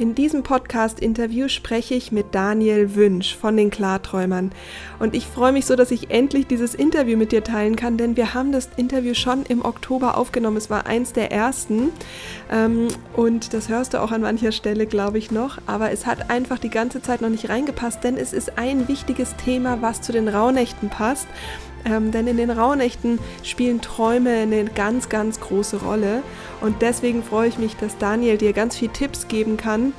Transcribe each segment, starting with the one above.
In diesem Podcast-Interview spreche ich mit Daniel Wünsch von den Klarträumern. Und ich freue mich so, dass ich endlich dieses Interview mit dir teilen kann, denn wir haben das Interview schon im Oktober aufgenommen. Es war eins der ersten. Ähm, und das hörst du auch an mancher Stelle, glaube ich, noch. Aber es hat einfach die ganze Zeit noch nicht reingepasst, denn es ist ein wichtiges Thema, was zu den Rauhnächten passt. Ähm, denn in den Rauhnächten spielen Träume eine ganz, ganz große Rolle. Und deswegen freue ich mich, dass Daniel dir ganz viele Tipps geben kann,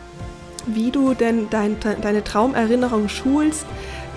wie du denn dein, deine Traumerinnerung schulst,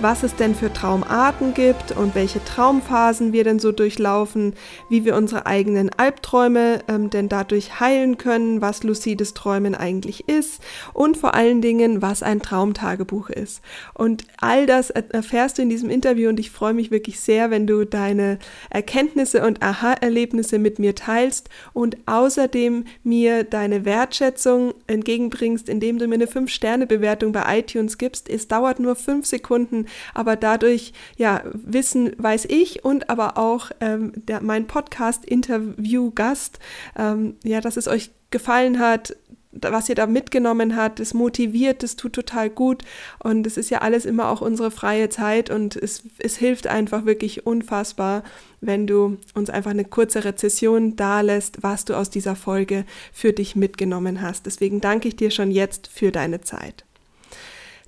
was es denn für Traumarten gibt und welche Traumphasen wir denn so durchlaufen, wie wir unsere eigenen Albträume ähm, denn dadurch heilen können, was lucides Träumen eigentlich ist und vor allen Dingen, was ein Traumtagebuch ist. Und all das erfährst du in diesem Interview und ich freue mich wirklich sehr, wenn du deine Erkenntnisse und Aha-Erlebnisse mit mir teilst und außerdem mir deine Wertschätzung entgegenbringst, indem du mir eine 5-Sterne-Bewertung bei iTunes gibst. Es dauert nur 5 Sekunden aber dadurch, ja, wissen, weiß ich und aber auch ähm, der, mein Podcast-Interview-Gast, ähm, ja, dass es euch gefallen hat, was ihr da mitgenommen habt, es motiviert, es tut total gut und es ist ja alles immer auch unsere freie Zeit und es, es hilft einfach wirklich unfassbar, wenn du uns einfach eine kurze Rezession dalässt, was du aus dieser Folge für dich mitgenommen hast. Deswegen danke ich dir schon jetzt für deine Zeit.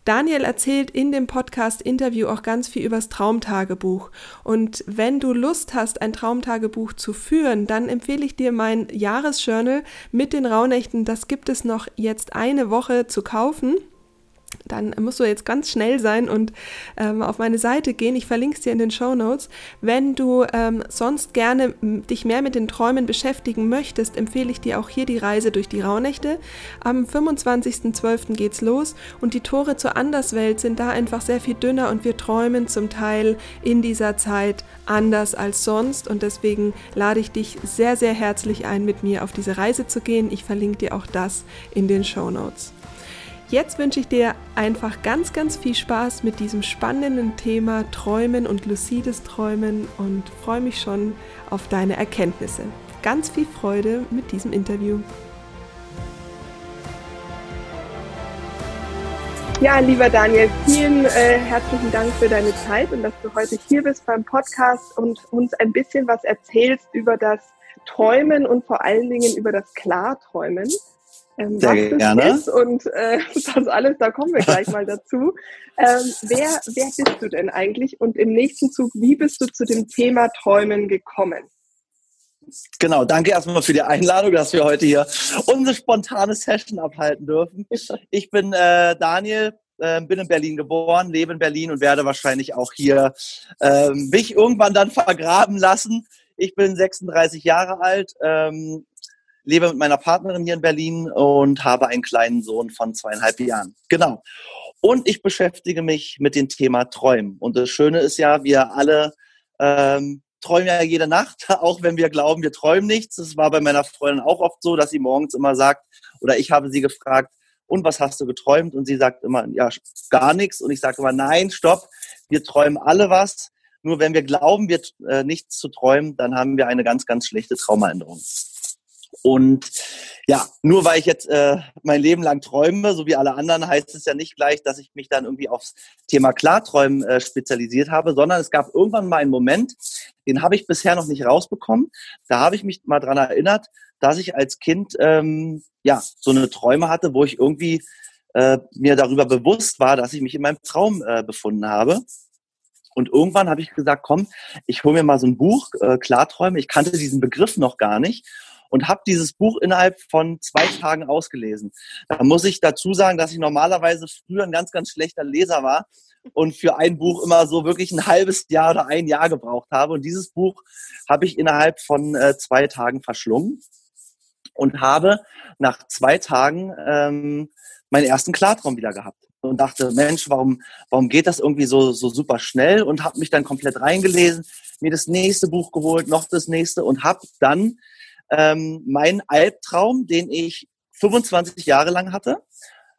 Daniel erzählt in dem Podcast-Interview auch ganz viel übers Traumtagebuch. Und wenn du Lust hast, ein Traumtagebuch zu führen, dann empfehle ich dir mein Jahresjournal mit den Rauhnächten. Das gibt es noch jetzt eine Woche zu kaufen dann musst du jetzt ganz schnell sein und ähm, auf meine Seite gehen. Ich verlinke es dir in den Show Notes. Wenn du ähm, sonst gerne dich mehr mit den Träumen beschäftigen möchtest, empfehle ich dir auch hier die Reise durch die Rauhnächte. Am 25.12. geht's los und die Tore zur Anderswelt sind da einfach sehr viel dünner und wir träumen zum Teil in dieser Zeit anders als sonst und deswegen lade ich dich sehr, sehr herzlich ein, mit mir auf diese Reise zu gehen. Ich verlinke dir auch das in den Show Notes. Jetzt wünsche ich dir einfach ganz, ganz viel Spaß mit diesem spannenden Thema Träumen und lucides Träumen und freue mich schon auf deine Erkenntnisse. Ganz viel Freude mit diesem Interview. Ja, lieber Daniel, vielen äh, herzlichen Dank für deine Zeit und dass du heute hier bist beim Podcast und uns ein bisschen was erzählst über das Träumen und vor allen Dingen über das Klarträumen ähm, Sehr was gerne. das ist und äh, das alles, da kommen wir gleich mal dazu. Ähm, wer, wer bist du denn eigentlich? Und im nächsten Zug, wie bist du zu dem Thema Träumen gekommen? Genau, danke erstmal für die Einladung, dass wir heute hier unsere spontane Session abhalten dürfen. Ich bin äh, Daniel, äh, bin in Berlin geboren, lebe in Berlin und werde wahrscheinlich auch hier äh, mich irgendwann dann vergraben lassen. Ich bin 36 Jahre alt, ähm, lebe mit meiner Partnerin hier in Berlin und habe einen kleinen Sohn von zweieinhalb Jahren. Genau. Und ich beschäftige mich mit dem Thema Träumen. Und das Schöne ist ja, wir alle ähm, träumen ja jede Nacht, auch wenn wir glauben, wir träumen nichts. Das war bei meiner Freundin auch oft so, dass sie morgens immer sagt, oder ich habe sie gefragt, und was hast du geträumt? Und sie sagt immer, ja, gar nichts. Und ich sage immer, nein, stopp, wir träumen alle was. Nur wenn wir glauben, wir äh, nichts zu träumen, dann haben wir eine ganz, ganz schlechte Traumaänderung. Und ja, nur weil ich jetzt äh, mein Leben lang träume, so wie alle anderen, heißt es ja nicht gleich, dass ich mich dann irgendwie aufs Thema Klarträumen äh, spezialisiert habe, sondern es gab irgendwann mal einen Moment, den habe ich bisher noch nicht rausbekommen. Da habe ich mich mal dran erinnert, dass ich als Kind ähm, ja so eine Träume hatte, wo ich irgendwie äh, mir darüber bewusst war, dass ich mich in meinem Traum äh, befunden habe. Und irgendwann habe ich gesagt, komm, ich hole mir mal so ein Buch, äh, Klarträume. Ich kannte diesen Begriff noch gar nicht und habe dieses Buch innerhalb von zwei Tagen ausgelesen. Da muss ich dazu sagen, dass ich normalerweise früher ein ganz, ganz schlechter Leser war und für ein Buch immer so wirklich ein halbes Jahr oder ein Jahr gebraucht habe. Und dieses Buch habe ich innerhalb von äh, zwei Tagen verschlungen und habe nach zwei Tagen ähm, meinen ersten Klartraum wieder gehabt und dachte, Mensch, warum, warum geht das irgendwie so, so super schnell? Und habe mich dann komplett reingelesen, mir das nächste Buch geholt, noch das nächste und habe dann ähm, mein Albtraum, den ich 25 Jahre lang hatte.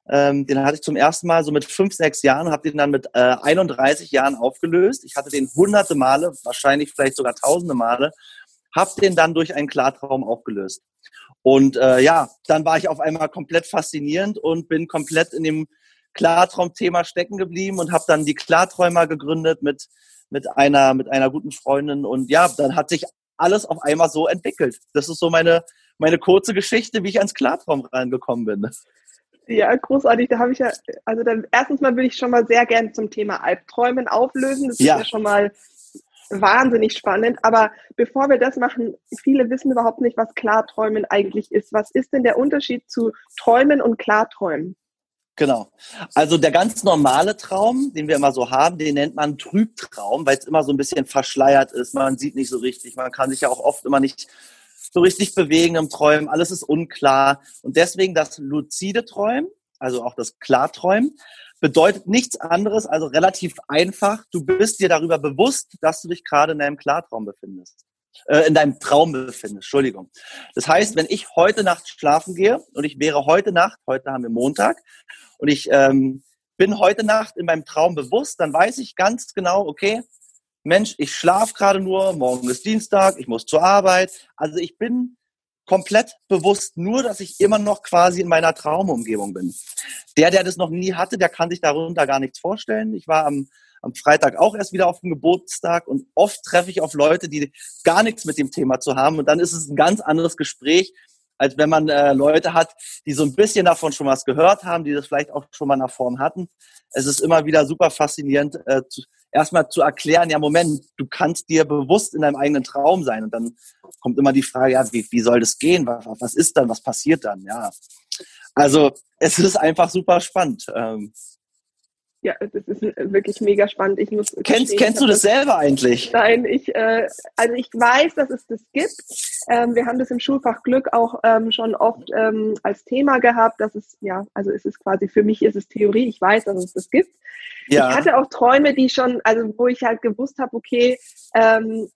Ähm, den hatte ich zum ersten Mal so mit fünf, sechs Jahren, habe den dann mit äh, 31 Jahren aufgelöst. Ich hatte den hunderte Male, wahrscheinlich vielleicht sogar tausende Male, habe den dann durch einen Klartraum aufgelöst. Und äh, ja, dann war ich auf einmal komplett faszinierend und bin komplett in dem Klartraumthema stecken geblieben und habe dann die Klarträumer gegründet mit mit einer mit einer guten Freundin und ja, dann hat sich alles auf einmal so entwickelt. Das ist so meine meine kurze Geschichte, wie ich ans Klartraum reingekommen bin. Ja, großartig. Da habe ich ja, also dann erstens mal will ich schon mal sehr gern zum Thema Albträumen auflösen. Das ja. ist ja schon mal wahnsinnig spannend. Aber bevor wir das machen, viele wissen überhaupt nicht, was Klarträumen eigentlich ist. Was ist denn der Unterschied zu Träumen und Klarträumen? Genau. Also der ganz normale Traum, den wir immer so haben, den nennt man Trübtraum, weil es immer so ein bisschen verschleiert ist. Man sieht nicht so richtig. Man kann sich ja auch oft immer nicht so richtig bewegen im Träumen, alles ist unklar. Und deswegen das luzide Träumen, also auch das Klarträumen, bedeutet nichts anderes, also relativ einfach. Du bist dir darüber bewusst, dass du dich gerade in deinem Klartraum befindest. Äh, in deinem Traum befindest, Entschuldigung. Das heißt, wenn ich heute Nacht schlafen gehe und ich wäre heute Nacht, heute haben wir Montag, und ich ähm, bin heute Nacht in meinem Traum bewusst, dann weiß ich ganz genau, okay, Mensch, ich schlafe gerade nur, morgen ist Dienstag, ich muss zur Arbeit. Also ich bin komplett bewusst nur, dass ich immer noch quasi in meiner Traumumgebung bin. Der, der das noch nie hatte, der kann sich darunter gar nichts vorstellen. Ich war am, am Freitag auch erst wieder auf dem Geburtstag und oft treffe ich auf Leute, die gar nichts mit dem Thema zu haben und dann ist es ein ganz anderes Gespräch, als wenn man äh, Leute hat, die so ein bisschen davon schon was gehört haben, die das vielleicht auch schon mal in der Form hatten. Es ist immer wieder super faszinierend, äh, zu, erstmal zu erklären, ja, Moment, du kannst dir bewusst in deinem eigenen Traum sein. Und dann kommt immer die Frage, ja, wie, wie soll das gehen? Was, was ist dann? Was passiert dann? Ja. Also es ist einfach super spannend. Ähm, ja, das ist wirklich mega spannend. Ich muss kennst kennst du das, das selber eigentlich? Nein, ich äh, also ich weiß, dass es das gibt. Ähm, wir haben das im Schulfach Glück auch ähm, schon oft ähm, als Thema gehabt. Dass es ja, also es ist quasi für mich ist es Theorie. Ich weiß, dass es das gibt. Ja. Ich hatte auch Träume, die schon, also wo ich halt gewusst habe, okay, ähm,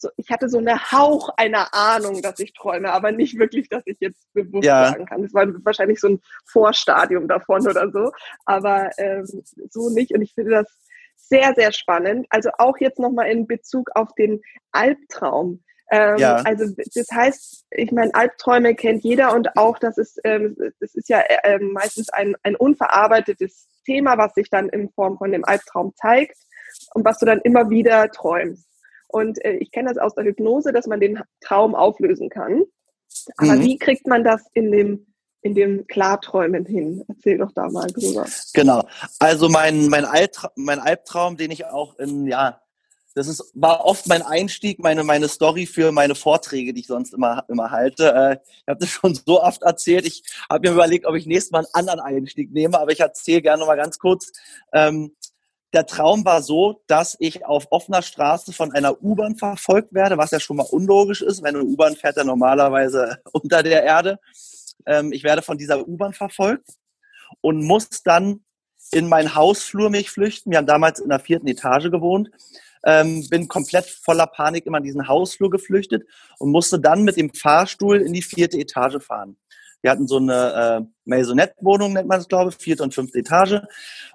so, ich hatte so eine Hauch einer Ahnung, dass ich träume, aber nicht wirklich, dass ich jetzt bewusst ja. sagen kann. Es war wahrscheinlich so ein Vorstadium davon oder so, aber ähm, so nicht. Und ich finde das sehr, sehr spannend. Also auch jetzt nochmal in Bezug auf den Albtraum. Ähm, ja. Also das heißt, ich meine, Albträume kennt jeder und auch das ist, ähm, das ist ja äh, meistens ein, ein unverarbeitetes Thema, was sich dann in Form von dem Albtraum zeigt und was du dann immer wieder träumst. Und äh, ich kenne das aus der Hypnose, dass man den Traum auflösen kann. Aber mhm. wie kriegt man das in dem in dem Klarträumen hin? Erzähl doch da mal drüber. Genau. Also mein mein, Altra mein Albtraum, den ich auch in ja das ist, war oft mein Einstieg, meine, meine Story für meine Vorträge, die ich sonst immer, immer halte. Äh, ich habe das schon so oft erzählt. Ich habe mir überlegt, ob ich nächstes Mal einen anderen Einstieg nehme, aber ich erzähle gerne noch mal ganz kurz. Ähm, der Traum war so, dass ich auf offener Straße von einer U-Bahn verfolgt werde, was ja schon mal unlogisch ist, wenn eine U-Bahn fährt ja normalerweise unter der Erde. Ähm, ich werde von dieser U-Bahn verfolgt und muss dann in meinen Hausflur mich flüchten. Wir haben damals in der vierten Etage gewohnt. Ähm, bin komplett voller Panik immer in diesen Hausflur geflüchtet und musste dann mit dem Fahrstuhl in die vierte Etage fahren. Wir hatten so eine äh, Maisonette-Wohnung, nennt man es, glaube ich, vierte und fünfte Etage.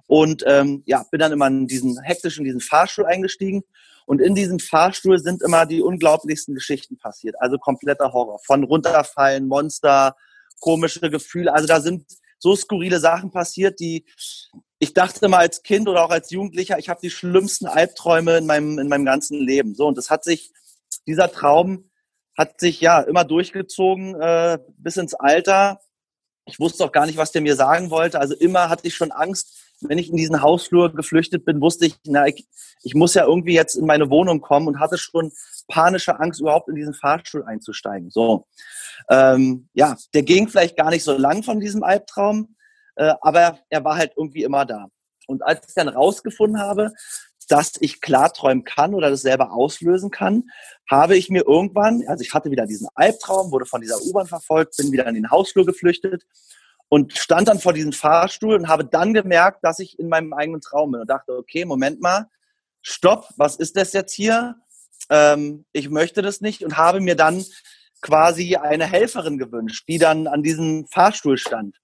Und ähm, ja, bin dann immer in diesen hektischen, diesen Fahrstuhl eingestiegen. Und in diesem Fahrstuhl sind immer die unglaublichsten Geschichten passiert. Also kompletter Horror. Von runterfallen, Monster, komische Gefühle. Also da sind so skurrile Sachen passiert, die ich dachte mal als Kind oder auch als Jugendlicher, ich habe die schlimmsten Albträume in meinem, in meinem ganzen Leben. So, und das hat sich, dieser Traum hat sich ja immer durchgezogen äh, bis ins Alter. Ich wusste auch gar nicht, was der mir sagen wollte. Also immer hatte ich schon Angst, wenn ich in diesen Hausflur geflüchtet bin, wusste ich, na, ich, ich muss ja irgendwie jetzt in meine Wohnung kommen und hatte schon panische Angst, überhaupt in diesen Fahrstuhl einzusteigen. So, ähm, ja, der ging vielleicht gar nicht so lang von diesem Albtraum, äh, aber er war halt irgendwie immer da. Und als ich dann rausgefunden habe, dass ich klarträumen kann oder das selber auslösen kann, habe ich mir irgendwann, also ich hatte wieder diesen Albtraum, wurde von dieser U-Bahn verfolgt, bin wieder in den Hausflur geflüchtet und stand dann vor diesem Fahrstuhl und habe dann gemerkt, dass ich in meinem eigenen Traum bin und dachte, okay, Moment mal, stopp, was ist das jetzt hier? Ähm, ich möchte das nicht und habe mir dann quasi eine Helferin gewünscht, die dann an diesem Fahrstuhl stand.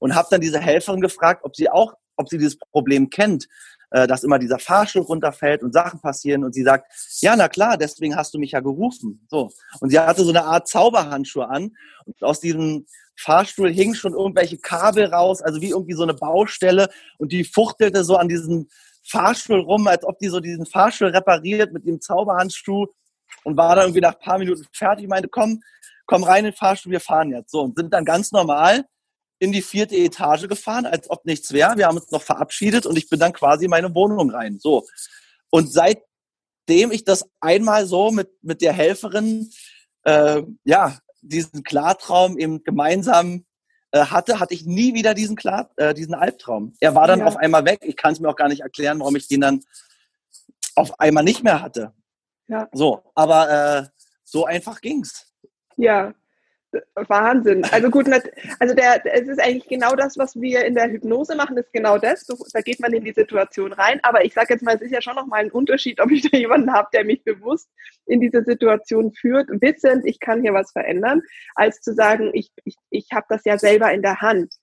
Und habe dann diese Helferin gefragt, ob sie auch, ob sie dieses Problem kennt, äh, dass immer dieser Fahrstuhl runterfällt und Sachen passieren. Und sie sagt, ja, na klar, deswegen hast du mich ja gerufen. So. Und sie hatte so eine Art Zauberhandschuhe an. Und aus diesem Fahrstuhl hingen schon irgendwelche Kabel raus, also wie irgendwie so eine Baustelle. Und die fuchtelte so an diesem Fahrstuhl rum, als ob die so diesen Fahrstuhl repariert mit dem Zauberhandschuh und war dann irgendwie nach ein paar Minuten fertig. Ich meinte, komm, komm rein in den Fahrstuhl, wir fahren jetzt. So, und sind dann ganz normal in die vierte Etage gefahren, als ob nichts wäre. Wir haben uns noch verabschiedet und ich bin dann quasi in meine Wohnung rein. So. Und seitdem ich das einmal so mit, mit der Helferin, äh, ja, diesen Klartraum eben gemeinsam äh, hatte, hatte ich nie wieder diesen, Klar, äh, diesen Albtraum. Er war dann ja. auf einmal weg. Ich kann es mir auch gar nicht erklären, warum ich den dann auf einmal nicht mehr hatte. Ja. So, aber äh, so einfach ging's. Ja, Wahnsinn. Also gut, also der, es ist eigentlich genau das, was wir in der Hypnose machen, ist genau das. Da geht man in die Situation rein. Aber ich sage jetzt mal, es ist ja schon nochmal ein Unterschied, ob ich da jemanden habe, der mich bewusst in diese Situation führt, wissend, ich kann hier was verändern, als zu sagen, ich, ich, ich habe das ja selber in der Hand.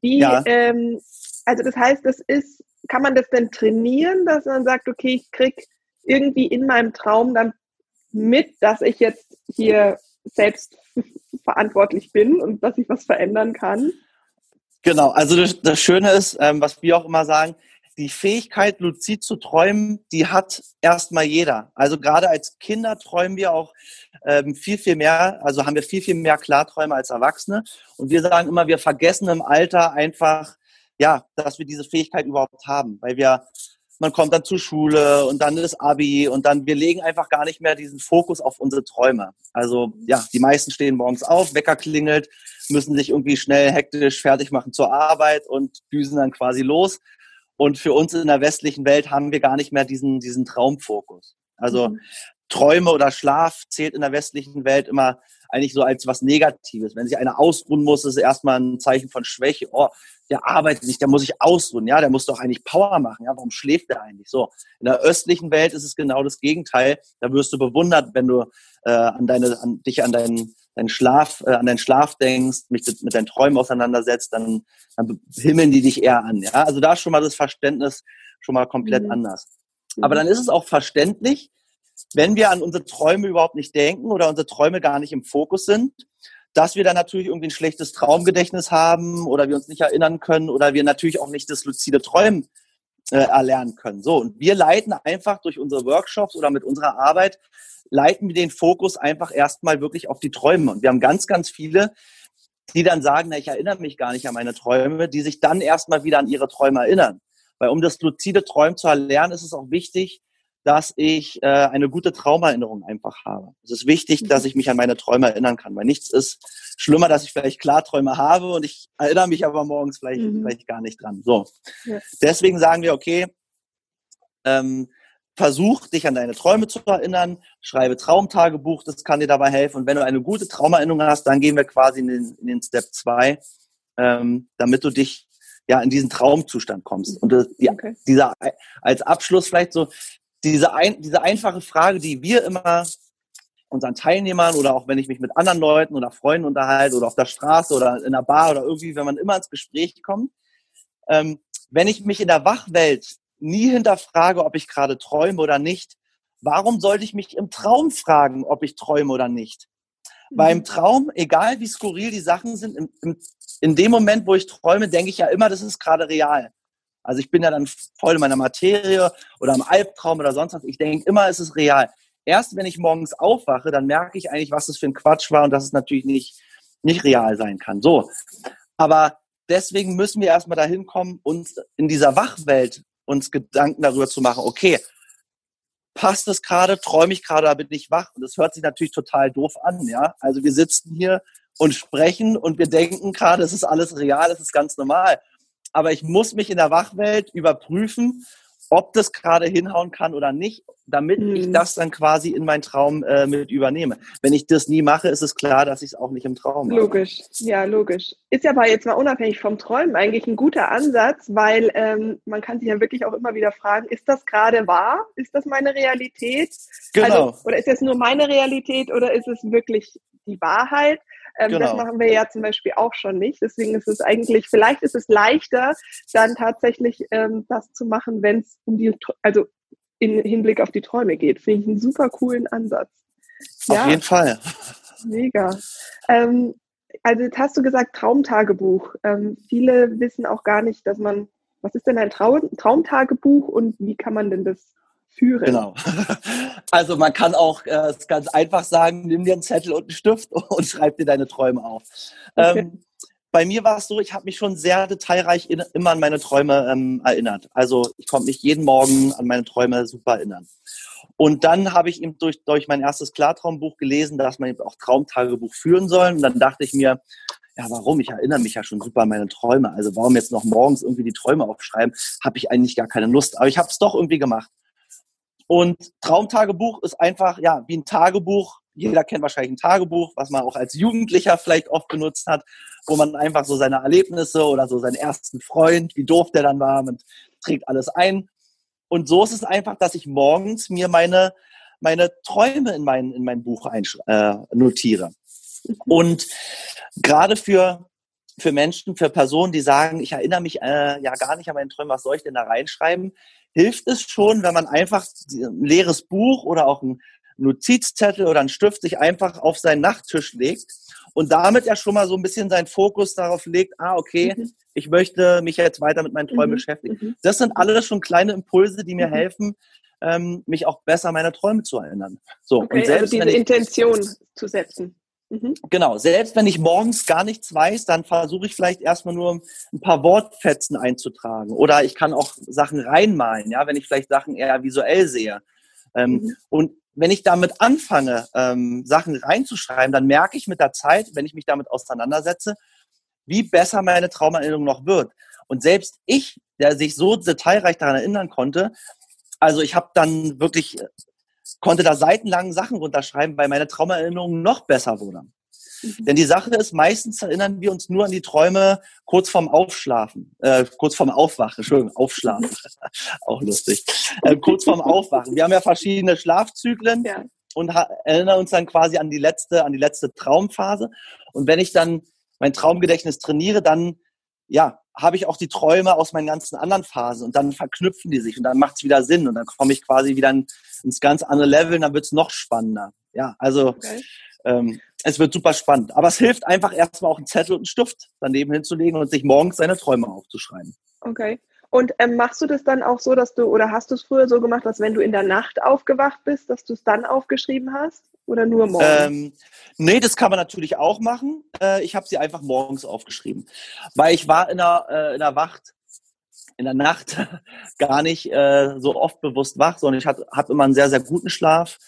Wie, ja. ähm, also das heißt, das ist, kann man das denn trainieren, dass man sagt, okay, ich krieg irgendwie in meinem Traum dann mit, dass ich jetzt hier selbst verantwortlich bin und dass ich was verändern kann. Genau, also das, das Schöne ist, ähm, was wir auch immer sagen, die Fähigkeit, luzid zu träumen, die hat erstmal jeder. Also gerade als Kinder träumen wir auch ähm, viel, viel mehr, also haben wir viel, viel mehr Klarträume als Erwachsene. Und wir sagen immer, wir vergessen im Alter einfach, ja, dass wir diese Fähigkeit überhaupt haben, weil wir man kommt dann zur Schule und dann ist Abi und dann, wir legen einfach gar nicht mehr diesen Fokus auf unsere Träume. Also ja, die meisten stehen morgens auf, Wecker klingelt, müssen sich irgendwie schnell hektisch fertig machen zur Arbeit und düsen dann quasi los. Und für uns in der westlichen Welt haben wir gar nicht mehr diesen, diesen Traumfokus. Also mhm. Träume oder Schlaf zählt in der westlichen Welt immer eigentlich so als was Negatives. Wenn sich einer ausruhen muss, ist es erstmal ein Zeichen von Schwäche. Oh, der arbeitet nicht, der muss sich ausruhen, ja, der muss doch eigentlich Power machen, ja, warum schläft der eigentlich so? In der östlichen Welt ist es genau das Gegenteil, da wirst du bewundert, wenn du äh, an deine, an, dich an deinen, deinen Schlaf, äh, an deinen Schlaf denkst, mich mit deinen Träumen auseinandersetzt, dann, dann himmeln die dich eher an, ja, also da ist schon mal das Verständnis schon mal komplett mhm. anders. Aber dann ist es auch verständlich, wenn wir an unsere Träume überhaupt nicht denken oder unsere Träume gar nicht im Fokus sind, dass wir dann natürlich irgendwie ein schlechtes Traumgedächtnis haben oder wir uns nicht erinnern können oder wir natürlich auch nicht das luzide Träumen äh, erlernen können. So, und wir leiten einfach durch unsere Workshops oder mit unserer Arbeit, leiten wir den Fokus einfach erstmal wirklich auf die Träume. Und wir haben ganz, ganz viele, die dann sagen, na, ich erinnere mich gar nicht an meine Träume, die sich dann erstmal wieder an ihre Träume erinnern. Weil um das luzide Träumen zu erlernen, ist es auch wichtig, dass ich äh, eine gute Traumerinnerung einfach habe. Es ist wichtig, dass ich mich an meine Träume erinnern kann, weil nichts ist schlimmer, dass ich vielleicht Klarträume habe und ich erinnere mich aber morgens vielleicht, mhm. vielleicht gar nicht dran. So. Ja. Deswegen sagen wir, okay, ähm, versuch dich an deine Träume zu erinnern, schreibe Traumtagebuch, das kann dir dabei helfen. Und wenn du eine gute Traumerinnerung hast, dann gehen wir quasi in den, in den Step 2, ähm, damit du dich ja in diesen Traumzustand kommst. Und das, die, okay. dieser als Abschluss vielleicht so, diese, ein, diese einfache Frage, die wir immer unseren Teilnehmern oder auch wenn ich mich mit anderen Leuten oder Freunden unterhalte oder auf der Straße oder in der Bar oder irgendwie, wenn man immer ins Gespräch kommt, ähm, wenn ich mich in der Wachwelt nie hinterfrage, ob ich gerade träume oder nicht, warum sollte ich mich im Traum fragen, ob ich träume oder nicht? Mhm. Beim Traum, egal wie skurril die Sachen sind, im, im, in dem Moment, wo ich träume, denke ich ja immer, das ist gerade real. Also ich bin ja dann voll in meiner Materie oder im Albtraum oder sonst was. Ich denke immer, es ist real. Erst wenn ich morgens aufwache, dann merke ich eigentlich, was das für ein Quatsch war und dass es natürlich nicht, nicht real sein kann. So. Aber deswegen müssen wir erstmal dahin kommen, uns in dieser Wachwelt uns Gedanken darüber zu machen, okay, passt es gerade, träume ich gerade oder bin ich wach? Und das hört sich natürlich total doof an, ja. Also wir sitzen hier und sprechen und wir denken gerade, es ist alles real, es ist ganz normal aber ich muss mich in der Wachwelt überprüfen, ob das gerade hinhauen kann oder nicht, damit mhm. ich das dann quasi in meinen Traum äh, mit übernehme. Wenn ich das nie mache, ist es klar, dass ich es auch nicht im Traum mache. Logisch, ja, logisch. Ist ja aber jetzt mal unabhängig vom Träumen eigentlich ein guter Ansatz, weil ähm, man kann sich ja wirklich auch immer wieder fragen, ist das gerade wahr? Ist das meine Realität? Genau. Also, oder ist das nur meine Realität oder ist es wirklich die Wahrheit. Ähm, genau. Das machen wir ja zum Beispiel auch schon nicht. Deswegen ist es eigentlich, vielleicht ist es leichter, dann tatsächlich ähm, das zu machen, wenn es um die, also in Hinblick auf die Träume geht. Finde ich einen super coolen Ansatz. Auf ja, jeden Fall. Mega. Ähm, also jetzt hast du gesagt Traumtagebuch. Ähm, viele wissen auch gar nicht, dass man, was ist denn ein Traum, Traumtagebuch und wie kann man denn das führen? Genau. Also man kann auch äh, ganz einfach sagen, nimm dir einen Zettel und einen Stift und schreib dir deine Träume auf. Okay. Ähm, bei mir war es so, ich habe mich schon sehr detailreich in, immer an meine Träume ähm, erinnert. Also ich konnte mich jeden Morgen an meine Träume super erinnern. Und dann habe ich eben durch, durch mein erstes Klartraumbuch gelesen, dass man eben auch Traumtagebuch führen soll. Und dann dachte ich mir, ja, warum? Ich erinnere mich ja schon super an meine Träume. Also warum jetzt noch morgens irgendwie die Träume aufschreiben? Habe ich eigentlich gar keine Lust. Aber ich habe es doch irgendwie gemacht. Und Traumtagebuch ist einfach, ja, wie ein Tagebuch. Jeder kennt wahrscheinlich ein Tagebuch, was man auch als Jugendlicher vielleicht oft benutzt hat, wo man einfach so seine Erlebnisse oder so seinen ersten Freund, wie doof der dann war, man trägt alles ein. Und so ist es einfach, dass ich morgens mir meine, meine Träume in mein, in mein Buch äh, notiere. Mhm. Und gerade für, für Menschen, für Personen, die sagen, ich erinnere mich äh, ja gar nicht an meine Träume, was soll ich denn da reinschreiben, hilft es schon, wenn man einfach ein leeres Buch oder auch ein Notizzettel oder einen Stift sich einfach auf seinen Nachttisch legt und damit ja schon mal so ein bisschen seinen Fokus darauf legt, ah, okay, mhm. ich möchte mich jetzt weiter mit meinen Träumen mhm. beschäftigen. Mhm. Das sind alles schon kleine Impulse, die mir mhm. helfen, ähm, mich auch besser meine Träume zu erinnern. So, okay, und also selbst, also diese Intention zu setzen. Mhm. Genau, selbst wenn ich morgens gar nichts weiß, dann versuche ich vielleicht erstmal nur ein paar Wortfetzen einzutragen. Oder ich kann auch Sachen reinmalen, ja, wenn ich vielleicht Sachen eher visuell sehe. Ähm, mhm. Und wenn ich damit anfange, ähm, Sachen reinzuschreiben, dann merke ich mit der Zeit, wenn ich mich damit auseinandersetze, wie besser meine Traumerinnerung noch wird. Und selbst ich, der sich so detailreich daran erinnern konnte, also ich habe dann wirklich, konnte da seitenlang Sachen runterschreiben, weil meine Traumerinnerung noch besser wurde. Mhm. Denn die Sache ist, meistens erinnern wir uns nur an die Träume kurz vorm Aufschlafen, äh, kurz vorm Aufwachen, Entschuldigung, Aufschlafen, auch lustig, äh, kurz vorm Aufwachen. Wir haben ja verschiedene Schlafzyklen ja. und erinnern uns dann quasi an die letzte, an die letzte Traumphase. Und wenn ich dann mein Traumgedächtnis trainiere, dann ja, habe ich auch die Träume aus meinen ganzen anderen Phasen und dann verknüpfen die sich und dann macht es wieder Sinn und dann komme ich quasi wieder ins ganz andere Level und dann wird es noch spannender. Ja, also okay. ähm, es wird super spannend. Aber es hilft einfach erstmal auch einen Zettel und einen Stift daneben hinzulegen und sich morgens seine Träume aufzuschreiben. Okay. Und ähm, machst du das dann auch so, dass du, oder hast du es früher so gemacht, dass wenn du in der Nacht aufgewacht bist, dass du es dann aufgeschrieben hast? Oder nur morgens? Ähm, nee, das kann man natürlich auch machen. Äh, ich habe sie einfach morgens aufgeschrieben. Weil ich war in der, äh, in der Wacht, in der Nacht gar nicht äh, so oft bewusst wach, sondern ich habe immer einen sehr, sehr guten Schlaf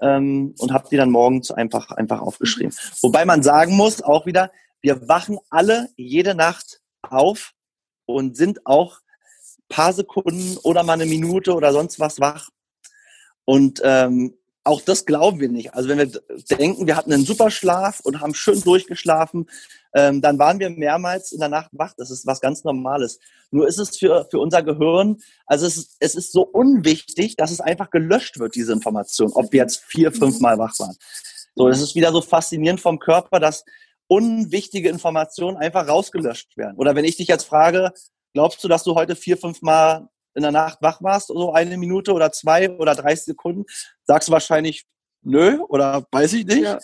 ähm, und habe die dann morgens einfach, einfach aufgeschrieben. Wobei man sagen muss, auch wieder, wir wachen alle jede Nacht auf und sind auch paar Sekunden oder mal eine Minute oder sonst was wach. Und ähm, auch das glauben wir nicht. Also wenn wir denken, wir hatten einen super Schlaf und haben schön durchgeschlafen, ähm, dann waren wir mehrmals in der Nacht wach. Das ist was ganz Normales. Nur ist es für, für unser Gehirn, also es ist, es ist so unwichtig, dass es einfach gelöscht wird, diese Information, ob wir jetzt vier, fünf Mal wach waren. So, das ist wieder so faszinierend vom Körper, dass unwichtige Informationen einfach rausgelöscht werden. Oder wenn ich dich jetzt frage, glaubst du, dass du heute vier, fünf Mal in der Nacht wach warst, so eine Minute oder zwei oder 30 Sekunden, sagst du wahrscheinlich nö oder weiß ich nicht. Ja.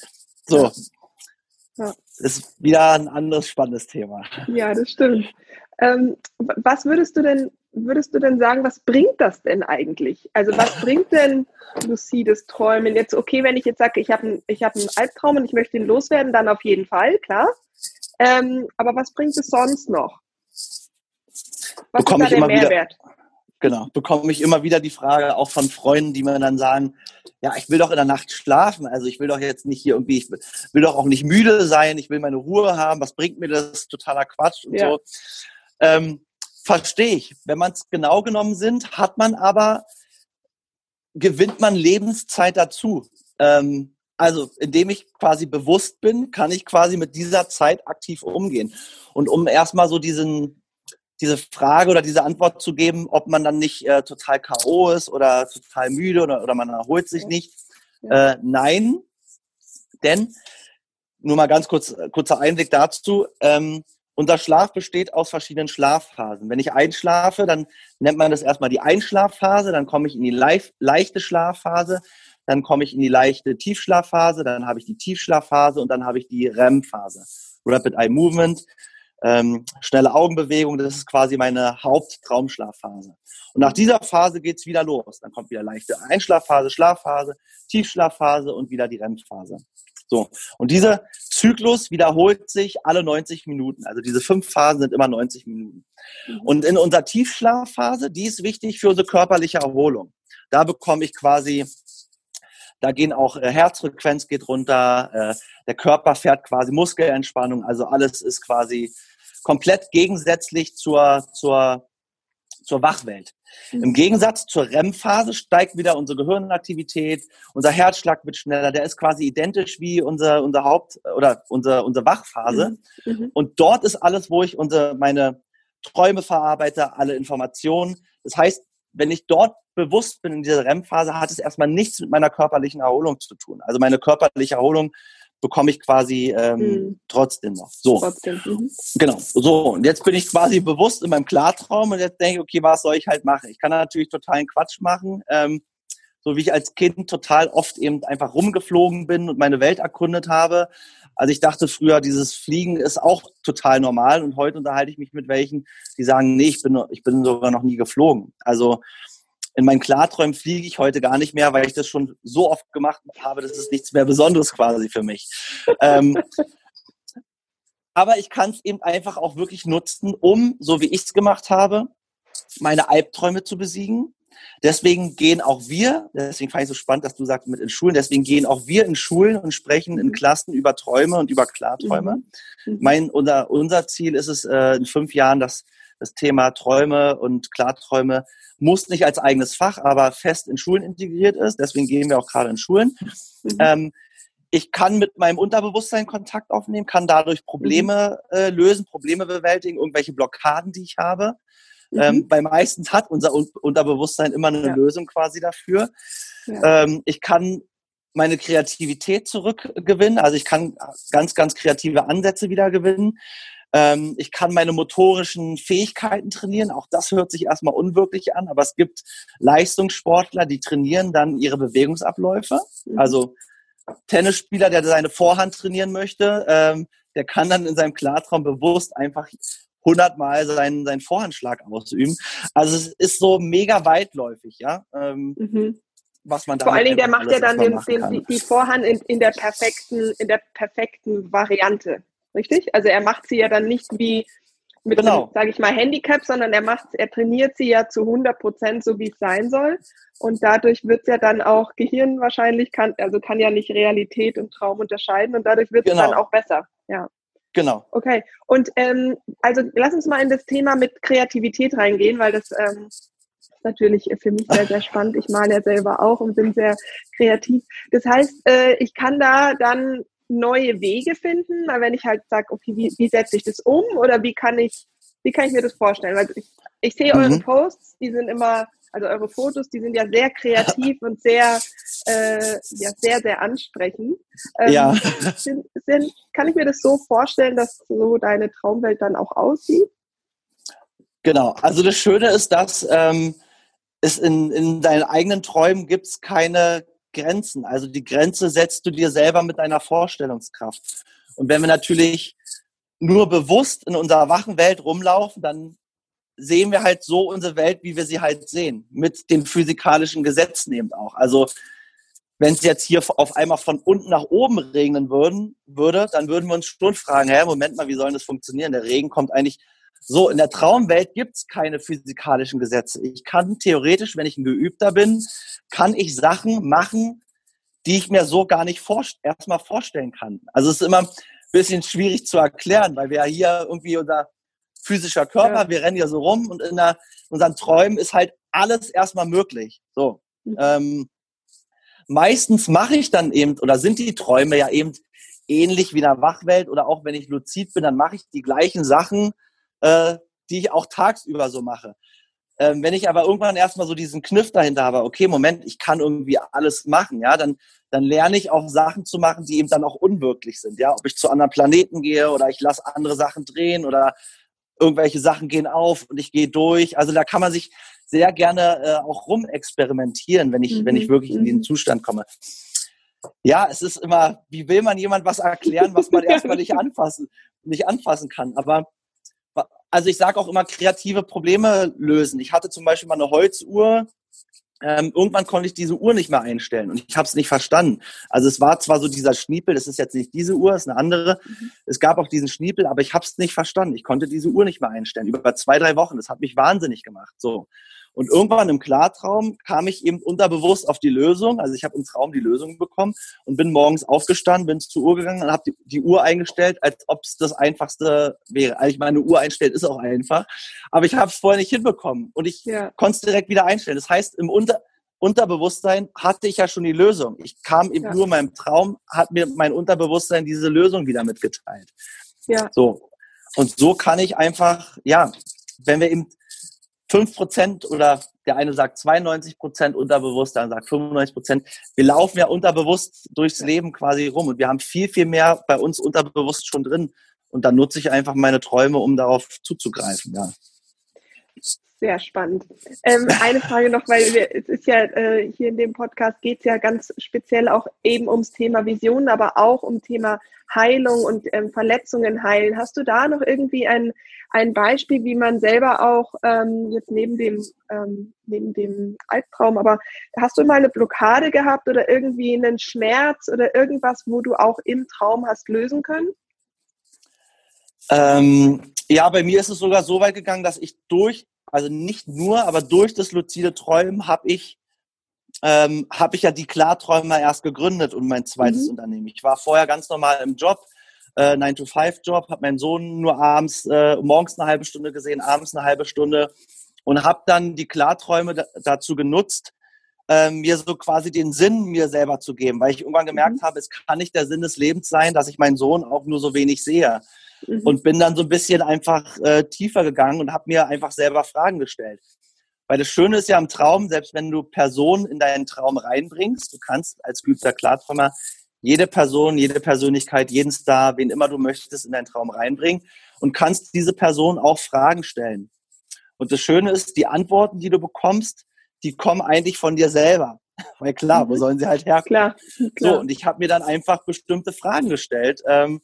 So. Ja. Ist wieder ein anderes spannendes Thema. Ja, das stimmt. Ähm, was würdest du denn, würdest du denn sagen, was bringt das denn eigentlich? Also was bringt denn lucides Träumen? Jetzt, okay, wenn ich jetzt sage, ich habe ich hab einen Albtraum und ich möchte ihn loswerden, dann auf jeden Fall, klar. Ähm, aber was bringt es sonst noch? Was bekomme ist da der Mehrwert? Wieder, genau, bekomme ich immer wieder die Frage auch von Freunden, die mir dann sagen, ja, ich will doch in der Nacht schlafen, also ich will doch jetzt nicht hier irgendwie, ich will doch auch nicht müde sein, ich will meine Ruhe haben, was bringt mir das? Totaler Quatsch und ja. so. Ähm, Verstehe ich. Wenn man es genau genommen sind, hat man aber, gewinnt man Lebenszeit dazu. Ähm, also indem ich quasi bewusst bin, kann ich quasi mit dieser Zeit aktiv umgehen. Und um erstmal so diesen, diese Frage oder diese Antwort zu geben, ob man dann nicht äh, total K.O. ist oder total müde oder, oder man erholt sich nicht. Äh, nein, denn nur mal ganz kurz, kurzer Einblick dazu. Ähm, unser Schlaf besteht aus verschiedenen Schlafphasen. Wenn ich einschlafe, dann nennt man das erstmal die Einschlafphase, dann komme ich in die leichte Schlafphase, dann komme ich in die leichte Tiefschlafphase, dann habe ich die Tiefschlafphase und dann habe ich die REM-Phase. Rapid Eye Movement, ähm, schnelle Augenbewegung, das ist quasi meine Haupttraumschlafphase. Und nach dieser Phase geht's wieder los. Dann kommt wieder leichte Einschlafphase, Schlafphase, Tiefschlafphase und wieder die REM-Phase. So. Und dieser Zyklus wiederholt sich alle 90 Minuten. Also diese fünf Phasen sind immer 90 Minuten. Mhm. Und in unserer Tiefschlafphase, die ist wichtig für unsere körperliche Erholung. Da bekomme ich quasi da gehen auch äh, Herzfrequenz geht runter, äh, der Körper fährt quasi Muskelentspannung, also alles ist quasi komplett gegensätzlich zur, zur, zur Wachwelt. Mhm. Im Gegensatz zur REM-Phase steigt wieder unsere Gehirnaktivität, unser Herzschlag wird schneller, der ist quasi identisch wie unser, unser Haupt- oder unsere, unsere Wachphase. Mhm. mhm. Und dort ist alles, wo ich unsere, meine Träume verarbeite, alle Informationen. Das heißt, wenn ich dort bewusst bin in dieser REM-Phase, hat es erstmal nichts mit meiner körperlichen Erholung zu tun. Also meine körperliche Erholung bekomme ich quasi ähm, mhm. trotzdem noch. So. Trotzdem. Mhm. Genau. So. Und jetzt bin ich quasi bewusst in meinem Klartraum und jetzt denke ich, okay, was soll ich halt machen? Ich kann natürlich totalen Quatsch machen. Ähm, so wie ich als Kind total oft eben einfach rumgeflogen bin und meine Welt erkundet habe. Also ich dachte früher, dieses Fliegen ist auch total normal und heute unterhalte ich mich mit welchen, die sagen, nee, ich bin, ich bin sogar noch nie geflogen. Also in meinen Klarträumen fliege ich heute gar nicht mehr, weil ich das schon so oft gemacht habe, das ist nichts mehr Besonderes quasi für mich. ähm, aber ich kann es eben einfach auch wirklich nutzen, um, so wie ich es gemacht habe, meine Albträume zu besiegen. Deswegen gehen auch wir, deswegen fand ich so spannend, dass du sagst, mit in Schulen, deswegen gehen auch wir in Schulen und sprechen in mhm. Klassen über Träume und über Klarträume. Mhm. mhm. Mein, unser, unser Ziel ist es äh, in fünf Jahren, dass das Thema Träume und Klarträume muss nicht als eigenes Fach, aber fest in Schulen integriert ist. Deswegen gehen wir auch gerade in Schulen. Mhm. Ähm, ich kann mit meinem Unterbewusstsein Kontakt aufnehmen, kann dadurch Probleme mhm. äh, lösen, Probleme bewältigen, irgendwelche Blockaden, die ich habe. Mhm. Ähm, bei meistens hat unser Unterbewusstsein immer eine ja. Lösung quasi dafür. Ja. Ähm, ich kann meine Kreativität zurückgewinnen, also ich kann ganz, ganz kreative Ansätze wieder gewinnen. Ähm, ich kann meine motorischen Fähigkeiten trainieren. Auch das hört sich erstmal unwirklich an, aber es gibt Leistungssportler, die trainieren dann ihre Bewegungsabläufe. Mhm. Also Tennisspieler, der seine Vorhand trainieren möchte, ähm, der kann dann in seinem Klartraum bewusst einfach hundertmal seinen, seinen Vorhandschlag ausüben. Also es ist so mega weitläufig, ja. Ähm, mhm. Was man da Vor allen Dingen, der macht ja dann den, den, die Vorhand in, in, der perfekten, in der perfekten Variante richtig? Also er macht sie ja dann nicht wie mit genau. sage ich mal, Handicap, sondern er macht, er trainiert sie ja zu 100 Prozent, so wie es sein soll. Und dadurch wird es ja dann auch Gehirn wahrscheinlich kann, also kann ja nicht Realität und Traum unterscheiden und dadurch wird es genau. dann auch besser. Ja. Genau. Okay. Und ähm, also lass uns mal in das Thema mit Kreativität reingehen, weil das ähm, ist natürlich für mich sehr, sehr spannend. Ich male ja selber auch und bin sehr kreativ. Das heißt, äh, ich kann da dann neue Wege finden, weil wenn ich halt sage, okay, wie, wie setze ich das um oder wie kann ich, wie kann ich mir das vorstellen? Weil ich, ich sehe mhm. eure Posts, die sind immer, also eure Fotos, die sind ja sehr kreativ und sehr, äh, ja, sehr, sehr ansprechend. Ähm, ja. Sind, sind, kann ich mir das so vorstellen, dass so deine Traumwelt dann auch aussieht? Genau, also das Schöne ist, dass ähm, es in, in deinen eigenen Träumen gibt es keine Grenzen. Also die Grenze setzt du dir selber mit deiner Vorstellungskraft. Und wenn wir natürlich nur bewusst in unserer wachen Welt rumlaufen, dann sehen wir halt so unsere Welt, wie wir sie halt sehen, mit den physikalischen Gesetzen eben auch. Also wenn es jetzt hier auf einmal von unten nach oben regnen würden, würde, dann würden wir uns schon fragen, hä, Moment mal, wie soll das funktionieren? Der Regen kommt eigentlich so, in der Traumwelt gibt es keine physikalischen Gesetze. Ich kann theoretisch, wenn ich ein Geübter bin, kann ich Sachen machen, die ich mir so gar nicht vor, erstmal vorstellen kann. Also es ist immer ein bisschen schwierig zu erklären, weil wir ja hier irgendwie unser physischer Körper, ja. wir rennen ja so rum und in der, unseren Träumen ist halt alles erstmal möglich. So. Mhm. Ähm, meistens mache ich dann eben, oder sind die Träume ja eben ähnlich wie in der Wachwelt oder auch wenn ich luzid bin, dann mache ich die gleichen Sachen, äh, die ich auch tagsüber so mache. Ähm, wenn ich aber irgendwann erstmal so diesen Kniff dahinter habe, okay, Moment, ich kann irgendwie alles machen, ja, dann, dann lerne ich auch Sachen zu machen, die eben dann auch unwirklich sind, ja. Ob ich zu anderen Planeten gehe oder ich lasse andere Sachen drehen oder irgendwelche Sachen gehen auf und ich gehe durch. Also da kann man sich sehr gerne äh, auch rumexperimentieren, wenn ich, mhm. wenn ich mhm, wirklich in diesen mhm. Zustand komme. Ja, es ist immer, wie will man jemand was erklären, was man erstmal nicht anfassen, nicht anfassen kann. Aber also ich sage auch immer kreative Probleme lösen. Ich hatte zum Beispiel mal eine Holzuhr. Ähm, irgendwann konnte ich diese Uhr nicht mehr einstellen und ich habe es nicht verstanden. Also es war zwar so dieser Schniepel, das ist jetzt nicht diese Uhr, ist eine andere. Mhm. Es gab auch diesen Schniepel, aber ich habe es nicht verstanden. Ich konnte diese Uhr nicht mehr einstellen über zwei, drei Wochen. Das hat mich wahnsinnig gemacht. So und irgendwann im Klartraum kam ich eben unterbewusst auf die Lösung. Also ich habe im Traum die Lösung bekommen und bin morgens aufgestanden, bin zur Uhr gegangen und habe die, die, Uhr eingestellt, als ob es das Einfachste wäre. Also ich meine, eine Uhr einstellen ist auch einfach. Aber ich habe es vorher nicht hinbekommen und ich ja. konnte es direkt wieder einstellen. Das heißt, im Unter Unterbewusstsein hatte ich ja schon die Lösung. Ich kam eben ja. nur in meinem Traum, hat mir mein Unterbewusstsein diese Lösung wieder mitgeteilt. Ja. So. Und so kann ich einfach, ja, wenn wir eben 5 Prozent oder der eine sagt 92 Prozent unterbewusst, der andere sagt 95 Prozent. Wir laufen ja unterbewusst durchs Leben quasi rum und wir haben viel, viel mehr bei uns unterbewusst schon drin. Und dann nutze ich einfach meine Träume, um darauf zuzugreifen, ja. Sehr spannend. Ähm, eine Frage noch, weil wir, es ist ja äh, hier in dem Podcast geht es ja ganz speziell auch eben ums Thema Visionen, aber auch um Thema Heilung und ähm, Verletzungen heilen. Hast du da noch irgendwie ein, ein Beispiel, wie man selber auch ähm, jetzt neben dem, ähm, neben dem Albtraum, aber hast du mal eine Blockade gehabt oder irgendwie einen Schmerz oder irgendwas, wo du auch im Traum hast lösen können? Ähm, ja, bei mir ist es sogar so weit gegangen, dass ich durch, also nicht nur, aber durch das luzide Träumen habe ich ähm, habe ich ja die Klarträumer erst gegründet und mein zweites mhm. Unternehmen. Ich war vorher ganz normal im Job, äh, 9-to-5-Job, habe meinen Sohn nur abends, äh, morgens eine halbe Stunde gesehen, abends eine halbe Stunde und habe dann die Klarträume dazu genutzt, äh, mir so quasi den Sinn mir selber zu geben, weil ich irgendwann gemerkt mhm. habe, es kann nicht der Sinn des Lebens sein, dass ich meinen Sohn auch nur so wenig sehe. Mhm. Und bin dann so ein bisschen einfach äh, tiefer gegangen und habe mir einfach selber Fragen gestellt. Weil das Schöne ist ja im Traum, selbst wenn du Personen in deinen Traum reinbringst, du kannst als geübter Klarträumer jede Person, jede Persönlichkeit, jeden Star, wen immer du möchtest, in deinen Traum reinbringen und kannst diese Person auch Fragen stellen. Und das Schöne ist, die Antworten, die du bekommst, die kommen eigentlich von dir selber. Weil klar, wo mhm. sollen sie halt herkommen? Klar, klar. So, und ich habe mir dann einfach bestimmte Fragen gestellt ähm,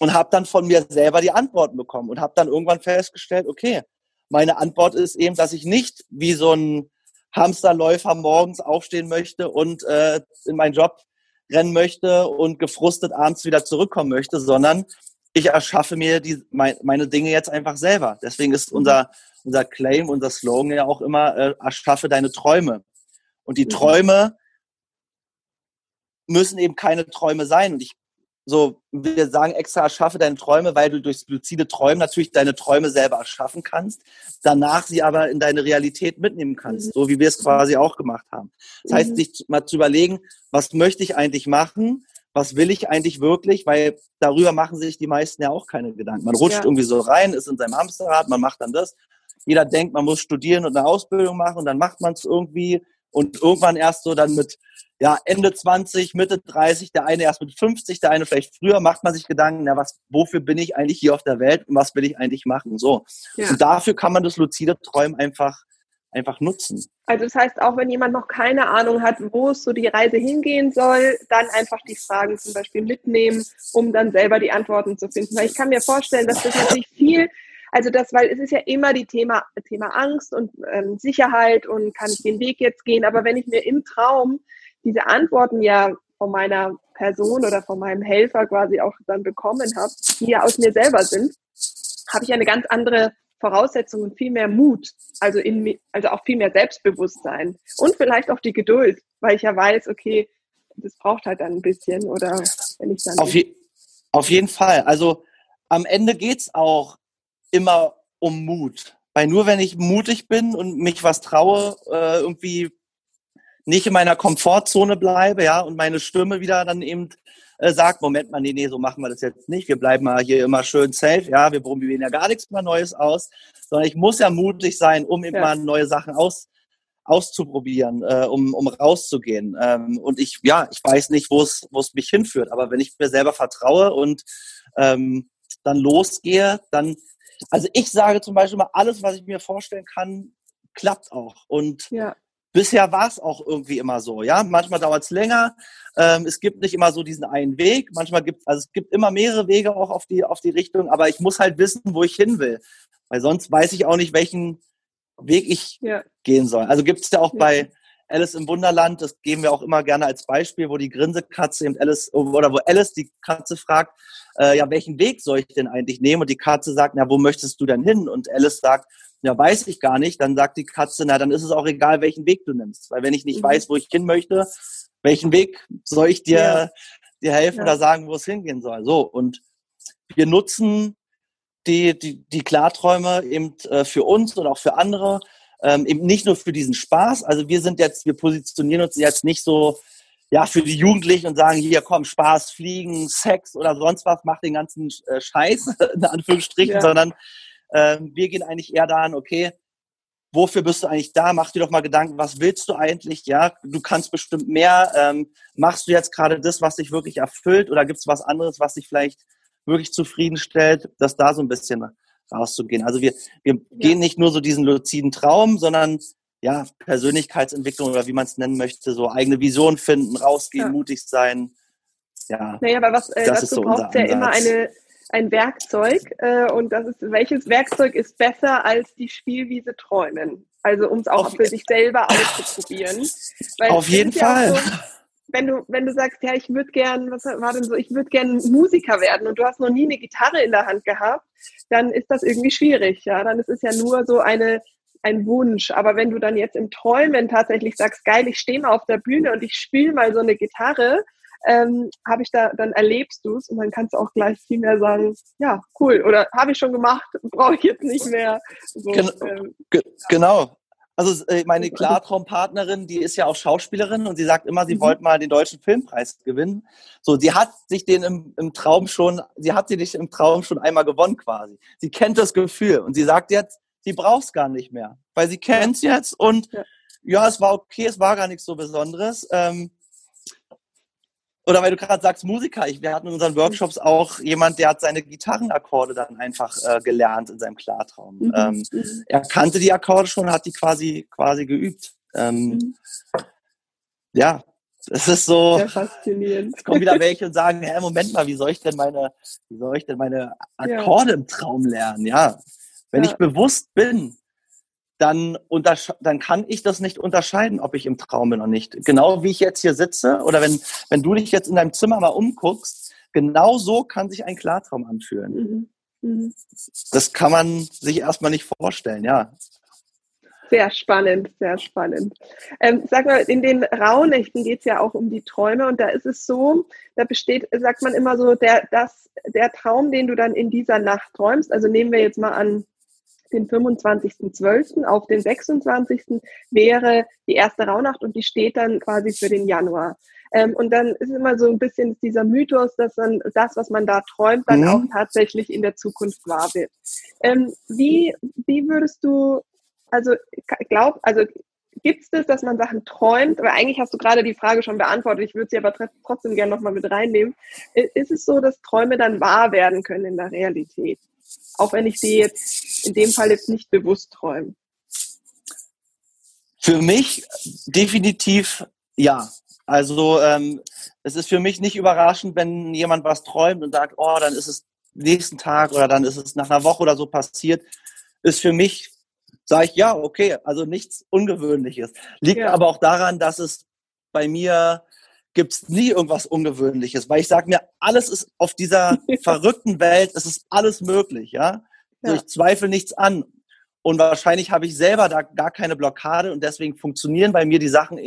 und habe dann von mir selber die Antworten bekommen und habe dann irgendwann festgestellt, okay, meine Antwort ist eben, dass ich nicht wie so ein Hamsterläufer morgens aufstehen möchte und äh, in meinen Job rennen möchte und gefrustet abends wieder zurückkommen möchte, sondern ich erschaffe mir die, mein, meine Dinge jetzt einfach selber. Deswegen ist unser, unser Claim, unser Slogan ja auch immer, äh, erschaffe deine Träume. Und die mhm. Träume müssen eben keine Träume sein. Und ich so, wir sagen extra, erschaffe deine Träume, weil du durchs luzide Träumen natürlich deine Träume selber erschaffen kannst, danach sie aber in deine Realität mitnehmen kannst, mhm. so wie wir es quasi auch gemacht haben. Das heißt, mhm. sich mal zu überlegen, was möchte ich eigentlich machen? Was will ich eigentlich wirklich? Weil darüber machen sich die meisten ja auch keine Gedanken. Man rutscht ja. irgendwie so rein, ist in seinem Hamsterrad, man macht dann das. Jeder denkt, man muss studieren und eine Ausbildung machen und dann macht man es irgendwie und irgendwann erst so dann mit ja, Ende 20, Mitte 30, der eine erst mit 50, der eine vielleicht früher, macht man sich Gedanken, na, was, wofür bin ich eigentlich hier auf der Welt und was will ich eigentlich machen? So. Ja. Und dafür kann man das luzide Träumen einfach, einfach nutzen. Also das heißt, auch wenn jemand noch keine Ahnung hat, wo es so die Reise hingehen soll, dann einfach die Fragen zum Beispiel mitnehmen, um dann selber die Antworten zu finden. Weil ich kann mir vorstellen, dass das natürlich viel also das, weil es ist ja immer die Thema, Thema Angst und ähm, Sicherheit und kann ich den Weg jetzt gehen. Aber wenn ich mir im Traum diese Antworten ja von meiner Person oder von meinem Helfer quasi auch dann bekommen habe, die ja aus mir selber sind, habe ich eine ganz andere Voraussetzung und viel mehr Mut, also in also auch viel mehr Selbstbewusstsein und vielleicht auch die Geduld, weil ich ja weiß, okay, das braucht halt dann ein bisschen oder wenn ich dann auf, je, auf jeden Fall. Also am Ende geht's auch immer um Mut, weil nur wenn ich mutig bin und mich was traue, äh, irgendwie nicht in meiner Komfortzone bleibe, ja, und meine Stimme wieder dann eben äh, sagt, Moment mal, nee, nee, so machen wir das jetzt nicht. Wir bleiben mal hier immer schön safe. Ja, wir probieren ja gar nichts mehr Neues aus, sondern ich muss ja mutig sein, um eben ja. mal neue Sachen aus, auszuprobieren, äh, um, um rauszugehen. Ähm, und ich, ja, ich weiß nicht, wo es wo es mich hinführt. Aber wenn ich mir selber vertraue und ähm, dann losgehe, dann, also ich sage zum Beispiel mal, alles, was ich mir vorstellen kann, klappt auch. Und ja. Bisher war es auch irgendwie immer so. Ja, manchmal dauert es länger. Ähm, es gibt nicht immer so diesen einen Weg. Manchmal gibt also es gibt immer mehrere Wege auch auf die auf die Richtung. Aber ich muss halt wissen, wo ich hin will, weil sonst weiß ich auch nicht, welchen Weg ich ja. gehen soll. Also gibt es ja auch ja. bei Alice im Wunderland, das geben wir auch immer gerne als Beispiel, wo die Grinsekatze eben Alice, oder wo Alice die Katze fragt, äh, ja, welchen Weg soll ich denn eigentlich nehmen? Und die Katze sagt, na, wo möchtest du denn hin? Und Alice sagt, ja, weiß ich gar nicht. Dann sagt die Katze, na, dann ist es auch egal, welchen Weg du nimmst. Weil wenn ich nicht mhm. weiß, wo ich hin möchte, welchen Weg soll ich dir, ja. dir helfen ja. oder sagen, wo es hingehen soll? So. Und wir nutzen die, die, die Klarträume eben äh, für uns und auch für andere, ähm, eben nicht nur für diesen Spaß. Also wir sind jetzt, wir positionieren uns jetzt nicht so, ja, für die Jugendlichen und sagen, hier komm, Spaß, Fliegen, Sex oder sonst was, mach den ganzen äh, Scheiß, in Anführungsstrichen, ja. sondern ähm, wir gehen eigentlich eher daran, okay, wofür bist du eigentlich da? Mach dir doch mal Gedanken, was willst du eigentlich? Ja, du kannst bestimmt mehr. Ähm, machst du jetzt gerade das, was dich wirklich erfüllt oder gibt es was anderes, was dich vielleicht wirklich zufriedenstellt, dass da so ein bisschen rauszugehen. Also wir, wir ja. gehen nicht nur so diesen luziden Traum, sondern ja, Persönlichkeitsentwicklung oder wie man es nennen möchte, so eigene Vision finden, rausgehen, ja. mutig sein. Ja, naja, aber was äh, dazu so braucht ja immer eine, ein Werkzeug äh, und das ist, welches Werkzeug ist besser als die Spielwiese träumen? Also um es auch auf für sich selber auszuprobieren. Weil auf jeden Fall. Ja so, wenn du, wenn du sagst, ja, ich würde gern, was war denn so, ich würde gern Musiker werden und du hast noch nie eine Gitarre in der Hand gehabt, dann ist das irgendwie schwierig, ja. Dann ist es ja nur so eine, ein Wunsch. Aber wenn du dann jetzt im Träumen tatsächlich sagst, geil, ich stehe mal auf der Bühne und ich spiele mal so eine Gitarre, ähm, habe ich da, dann erlebst du es und dann kannst du auch gleich viel mehr sagen, ja, cool, oder habe ich schon gemacht, brauche ich jetzt nicht mehr. So, Gen ähm, genau. Also äh, meine Klartraumpartnerin, die ist ja auch Schauspielerin und sie sagt immer, sie mhm. wollte mal den deutschen Filmpreis gewinnen. So, sie hat sich den im, im Traum schon, sie hat sie nicht im Traum schon einmal gewonnen quasi. Sie kennt das Gefühl und sie sagt jetzt, sie braucht es gar nicht mehr, weil sie kennt es jetzt und ja. ja. es war okay, es war gar nichts so Besonderes. Ähm, oder weil du gerade sagst, Musiker, ich, wir hatten in unseren Workshops auch jemand, der hat seine Gitarrenakkorde dann einfach äh, gelernt in seinem Klartraum. Mhm. Ähm, er kannte die Akkorde schon, hat die quasi, quasi geübt. Ähm, mhm. Ja, es ist so. Sehr faszinierend. Es kommen wieder welche und sagen, hä, Moment mal, wie soll ich denn meine, wie soll ich denn meine Akkorde ja. im Traum lernen? Ja. Wenn ja. ich bewusst bin, dann, dann kann ich das nicht unterscheiden, ob ich im Traum bin oder nicht. Genau wie ich jetzt hier sitze oder wenn, wenn du dich jetzt in deinem Zimmer mal umguckst, genau so kann sich ein Klartraum anfühlen. Mhm. Mhm. Das kann man sich erstmal nicht vorstellen, ja. Sehr spannend, sehr spannend. Ähm, sag mal, in den Rauhnächten geht es ja auch um die Träume und da ist es so, da besteht, sagt man immer so, der, das, der Traum, den du dann in dieser Nacht träumst, also nehmen wir jetzt mal an, den 25.12. auf den 26. wäre die erste Rauhnacht und die steht dann quasi für den Januar. Ähm, und dann ist immer so ein bisschen dieser Mythos, dass dann das, was man da träumt, dann mhm. auch tatsächlich in der Zukunft wahr wird. Ähm, wie, wie würdest du, also glaub, also gibt es das, dass man Sachen träumt? Aber eigentlich hast du gerade die Frage schon beantwortet. Ich würde sie aber trotzdem gerne nochmal mit reinnehmen. Ist es so, dass Träume dann wahr werden können in der Realität? Auch wenn ich sie jetzt in dem Fall jetzt nicht bewusst träume. Für mich definitiv ja. Also ähm, es ist für mich nicht überraschend, wenn jemand was träumt und sagt, oh, dann ist es nächsten Tag oder dann ist es nach einer Woche oder so passiert. Ist für mich, sage ich, ja, okay, also nichts Ungewöhnliches. Liegt ja. aber auch daran, dass es bei mir gibt es nie irgendwas Ungewöhnliches, weil ich sage mir, alles ist auf dieser verrückten Welt, es ist alles möglich, ja. Also ich zweifle nichts an. Und wahrscheinlich habe ich selber da gar keine Blockade und deswegen funktionieren bei mir die Sachen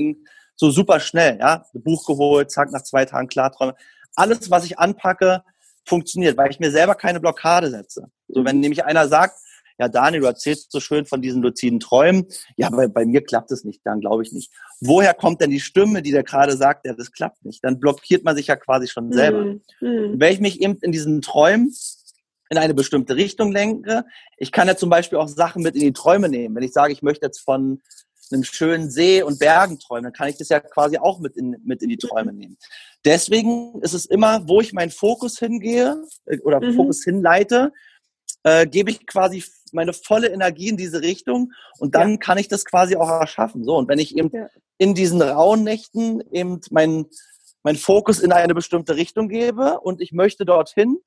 so super schnell, ja. Buch geholt, zack, nach zwei Tagen Klarträume. Alles, was ich anpacke, funktioniert, weil ich mir selber keine Blockade setze. So, wenn nämlich einer sagt, ja Daniel, du erzählst so schön von diesen luziden Träumen. Ja, aber bei mir klappt es nicht, dann glaube ich nicht. Woher kommt denn die Stimme, die da gerade sagt, ja, das klappt nicht? Dann blockiert man sich ja quasi schon selber. Mhm. Wenn ich mich eben in diesen Träumen in eine bestimmte Richtung lenke, ich kann ja zum Beispiel auch Sachen mit in die Träume nehmen. Wenn ich sage, ich möchte jetzt von einem schönen See und Bergen träumen, dann kann ich das ja quasi auch mit in, mit in die Träume mhm. nehmen. Deswegen ist es immer, wo ich meinen Fokus hingehe äh, oder mhm. Fokus hinleite, äh, gebe ich quasi meine volle Energie in diese Richtung und dann ja. kann ich das quasi auch erschaffen. So, und wenn ich eben ja. in diesen rauen Nächten eben meinen mein Fokus in eine bestimmte Richtung gebe und ich möchte dorthin,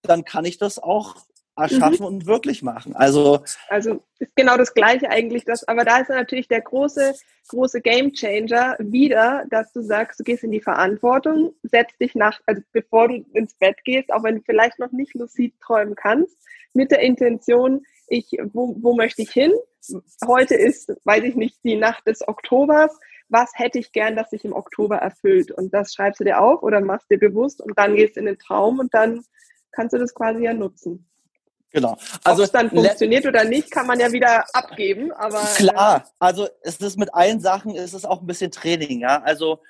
dann kann ich das auch erschaffen mhm. und wirklich machen. Also, also ist genau das Gleiche eigentlich, das, aber da ist natürlich der große, große Game Changer wieder, dass du sagst, du gehst in die Verantwortung, setzt dich nach, also bevor du ins Bett gehst, auch wenn du vielleicht noch nicht lucid träumen kannst, mit der Intention, ich, wo, wo möchte ich hin? Heute ist, weiß ich nicht, die Nacht des Oktobers. Was hätte ich gern, dass sich im Oktober erfüllt? Und das schreibst du dir auf oder machst dir bewusst und dann gehst du in den Traum und dann kannst du das quasi ja nutzen. Genau. Also Ob es dann funktioniert oder nicht, kann man ja wieder abgeben. Aber klar. Also es ist mit allen Sachen, ist es auch ein bisschen Training. Ja, also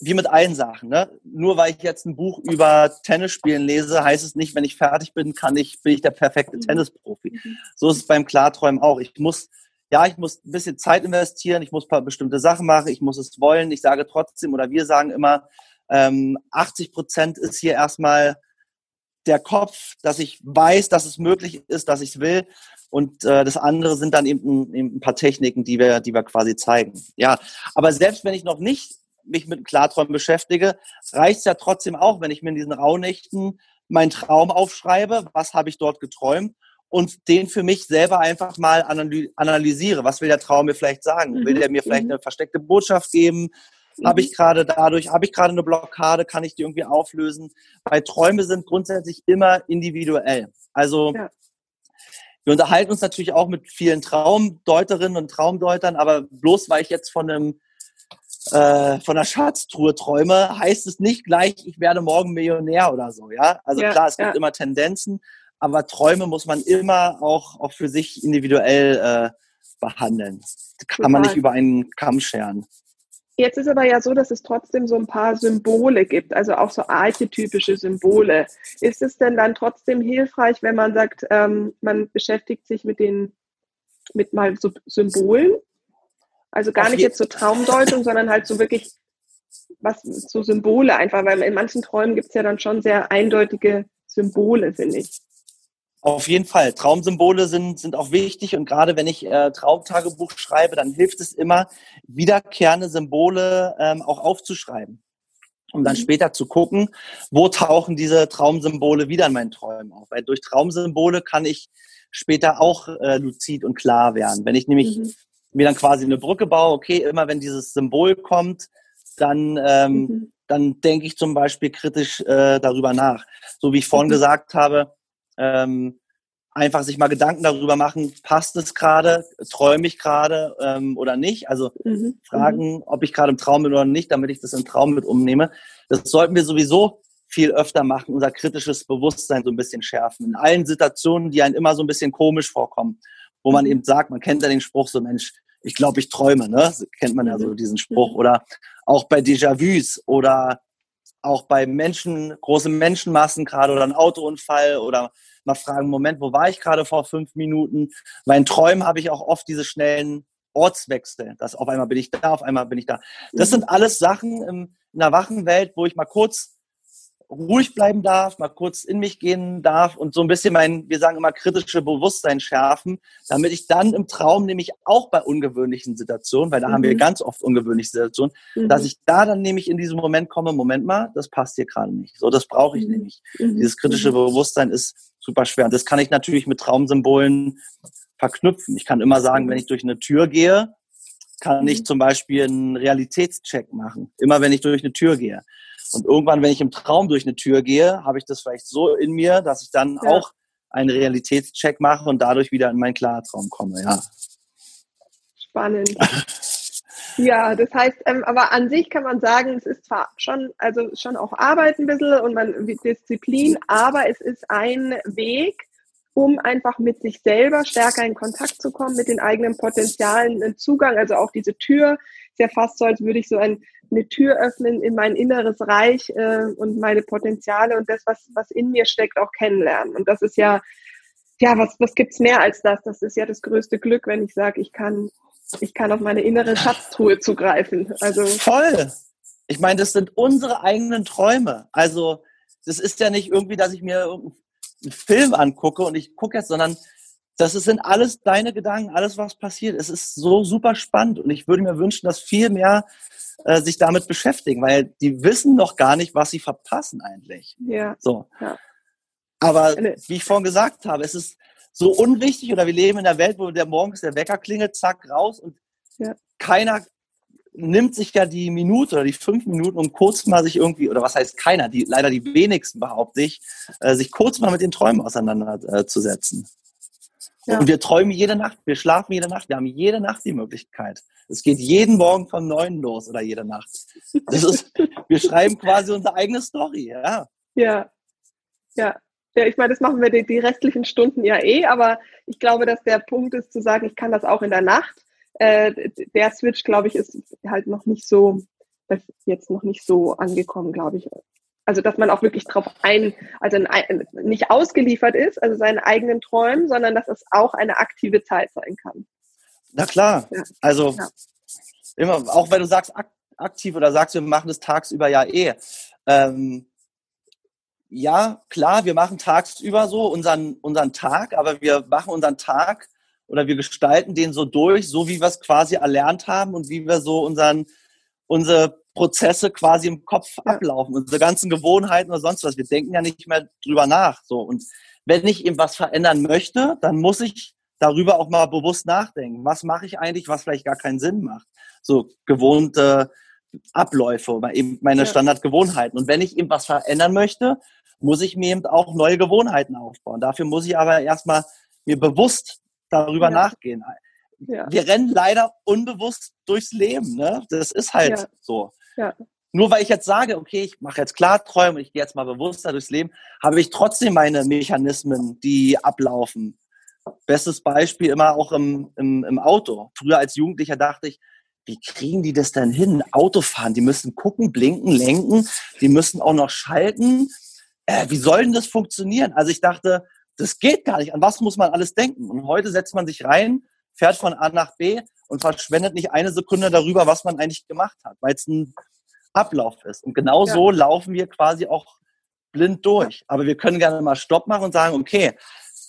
wie mit allen Sachen. Ne? Nur weil ich jetzt ein Buch über Tennisspielen lese, heißt es nicht, wenn ich fertig bin, kann ich bin ich der perfekte mhm. Tennisprofi. Mhm. So ist es beim Klarträumen auch. Ich muss ja, ich muss ein bisschen Zeit investieren, ich muss ein paar bestimmte Sachen machen, ich muss es wollen. Ich sage trotzdem oder wir sagen immer, ähm, 80 Prozent ist hier erstmal der Kopf, dass ich weiß, dass es möglich ist, dass ich es will. Und äh, das andere sind dann eben, eben ein paar Techniken, die wir, die wir quasi zeigen. Ja, aber selbst wenn ich noch nicht mich mit Klarträumen beschäftige, reicht es ja trotzdem auch, wenn ich mir in diesen Rauhnächten meinen Traum aufschreibe, was habe ich dort geträumt und den für mich selber einfach mal analysiere. Was will der Traum mir vielleicht sagen? Will der mir vielleicht mhm. eine versteckte Botschaft geben? Habe ich mhm. gerade dadurch, habe ich gerade eine Blockade, kann ich die irgendwie auflösen? Weil Träume sind grundsätzlich immer individuell. Also ja. wir unterhalten uns natürlich auch mit vielen Traumdeuterinnen und Traumdeutern, aber bloß weil ich jetzt von einem äh, von einer Schatztruhe träume, heißt es nicht gleich, ich werde morgen Millionär oder so, ja. Also ja, klar, es gibt ja. immer Tendenzen, aber Träume muss man immer auch, auch für sich individuell äh, behandeln. Kann Total. man nicht über einen Kamm scheren. Jetzt ist aber ja so, dass es trotzdem so ein paar Symbole gibt, also auch so archetypische Symbole. Ist es denn dann trotzdem hilfreich, wenn man sagt, ähm, man beschäftigt sich mit den, mit mal so Symbolen? Also gar nicht jetzt so Traumdeutung, sondern halt so wirklich was so Symbole einfach, weil in manchen Träumen gibt es ja dann schon sehr eindeutige Symbole, finde ich. Auf jeden Fall. Traumsymbole sind, sind auch wichtig und gerade wenn ich äh, Traumtagebuch schreibe, dann hilft es immer, wiederkehrende Symbole ähm, auch aufzuschreiben. Um dann mhm. später zu gucken, wo tauchen diese Traumsymbole wieder in meinen Träumen auf. Weil durch Traumsymbole kann ich später auch äh, luzid und klar werden. Wenn ich nämlich mhm. Mir dann quasi eine Brücke baue, okay, immer wenn dieses Symbol kommt, dann, ähm, mhm. dann denke ich zum Beispiel kritisch äh, darüber nach. So wie ich vorhin mhm. gesagt habe, ähm, einfach sich mal Gedanken darüber machen, passt es gerade, träume ich gerade ähm, oder nicht. Also mhm. fragen, mhm. ob ich gerade im Traum bin oder nicht, damit ich das im Traum mit umnehme. Das sollten wir sowieso viel öfter machen, unser kritisches Bewusstsein so ein bisschen schärfen. In allen Situationen, die einem immer so ein bisschen komisch vorkommen, wo man mhm. eben sagt, man kennt ja den Spruch so, Mensch, ich glaube, ich träume, ne? Kennt man ja so mhm. diesen Spruch. Mhm. Oder auch bei Déjà-vus oder auch bei Menschen, große Menschenmassen gerade oder ein Autounfall oder mal fragen, Moment, wo war ich gerade vor fünf Minuten? Bei den Träumen habe ich auch oft diese schnellen Ortswechsel, dass auf einmal bin ich da, auf einmal bin ich da. Das sind alles Sachen in einer wachen Welt, wo ich mal kurz ruhig bleiben darf, mal kurz in mich gehen darf und so ein bisschen mein, wir sagen immer, kritische Bewusstsein schärfen, damit ich dann im Traum nämlich auch bei ungewöhnlichen Situationen, weil da mhm. haben wir mhm. ganz oft ungewöhnliche Situationen, mhm. dass ich da dann nämlich in diesem Moment komme, Moment mal, das passt hier gerade nicht. So, das brauche ich mhm. nämlich. Mhm. Dieses kritische mhm. Bewusstsein ist super schwer. Und das kann ich natürlich mit Traumsymbolen verknüpfen. Ich kann immer sagen, wenn ich durch eine Tür gehe, kann ich zum Beispiel einen Realitätscheck machen. Immer wenn ich durch eine Tür gehe. Und irgendwann, wenn ich im Traum durch eine Tür gehe, habe ich das vielleicht so in mir, dass ich dann ja. auch einen Realitätscheck mache und dadurch wieder in meinen Klartraum komme. Ja. Spannend. Ja, das heißt, ähm, aber an sich kann man sagen, es ist zwar schon, also schon auch Arbeit ein bisschen und man Disziplin, aber es ist ein Weg, um einfach mit sich selber stärker in Kontakt zu kommen, mit den eigenen Potenzialen, einen Zugang, also auch diese Tür, ist ja fast so, als würde ich so ein, eine Tür öffnen in mein inneres Reich äh, und meine Potenziale und das, was, was in mir steckt, auch kennenlernen. Und das ist ja, ja, was, was gibt's mehr als das? Das ist ja das größte Glück, wenn ich sage, ich kann, ich kann auf meine innere Schatztruhe zugreifen. Also voll. Ich meine, das sind unsere eigenen Träume. Also das ist ja nicht irgendwie, dass ich mir einen Film angucke und ich gucke jetzt, sondern das sind alles deine Gedanken, alles was passiert. Es ist so super spannend und ich würde mir wünschen, dass viel mehr äh, sich damit beschäftigen, weil die wissen noch gar nicht, was sie verpassen eigentlich. Ja. So. Ja. Aber wie ich vorhin gesagt habe, es ist so unwichtig oder wir leben in einer Welt, wo der morgens der Wecker klingelt, zack, raus und ja. keiner nimmt sich ja die Minute oder die fünf Minuten, um kurz mal sich irgendwie, oder was heißt keiner, die, leider die wenigsten behaupte ich, äh, sich kurz mal mit den Träumen auseinanderzusetzen. Ja. Und wir träumen jede Nacht, wir schlafen jede Nacht, wir haben jede Nacht die Möglichkeit. Es geht jeden Morgen von neun los oder jede Nacht. Das ist, wir schreiben quasi unsere eigene Story, ja. Ja, ja. Ja, ich meine, das machen wir die, die restlichen Stunden ja eh, aber ich glaube, dass der Punkt ist zu sagen, ich kann das auch in der Nacht äh, der Switch, glaube ich, ist halt noch nicht so, jetzt noch nicht so angekommen, glaube ich. Also, dass man auch wirklich drauf ein, also ein, nicht ausgeliefert ist, also seinen eigenen Träumen, sondern dass es auch eine aktive Zeit sein kann. Na klar. Ja. Also, ja. immer, auch wenn du sagst aktiv oder sagst, wir machen das tagsüber ja eh. Ähm, ja, klar, wir machen tagsüber so unseren, unseren Tag, aber wir machen unseren Tag oder wir gestalten den so durch, so wie wir es quasi erlernt haben und wie wir so unseren, unsere Prozesse quasi im Kopf ablaufen, unsere ganzen Gewohnheiten oder sonst was. Wir denken ja nicht mehr drüber nach. So. Und wenn ich eben was verändern möchte, dann muss ich darüber auch mal bewusst nachdenken. Was mache ich eigentlich, was vielleicht gar keinen Sinn macht? So gewohnte Abläufe oder eben meine Standardgewohnheiten. Und wenn ich eben was verändern möchte, muss ich mir eben auch neue Gewohnheiten aufbauen. Dafür muss ich aber erstmal mir bewusst darüber ja. nachgehen. Ja. Wir rennen leider unbewusst durchs Leben. Ne? Das ist halt ja. Nur weil ich jetzt sage, okay, ich mache jetzt Klarträume, ich gehe jetzt mal bewusster durchs Leben, habe ich trotzdem meine Mechanismen, die ablaufen. Bestes Beispiel immer auch im, im, im Auto. Früher als Jugendlicher dachte ich, wie kriegen die das denn hin? Autofahren, die müssen gucken, blinken, lenken, die müssen auch noch schalten. Äh, wie soll denn das funktionieren? Also ich dachte, das geht gar nicht. An was muss man alles denken? Und heute setzt man sich rein, fährt von A nach B und verschwendet nicht eine Sekunde darüber, was man eigentlich gemacht hat, weil es ein Ablauf ist. Und genau ja. so laufen wir quasi auch blind durch. Aber wir können gerne mal Stopp machen und sagen, okay,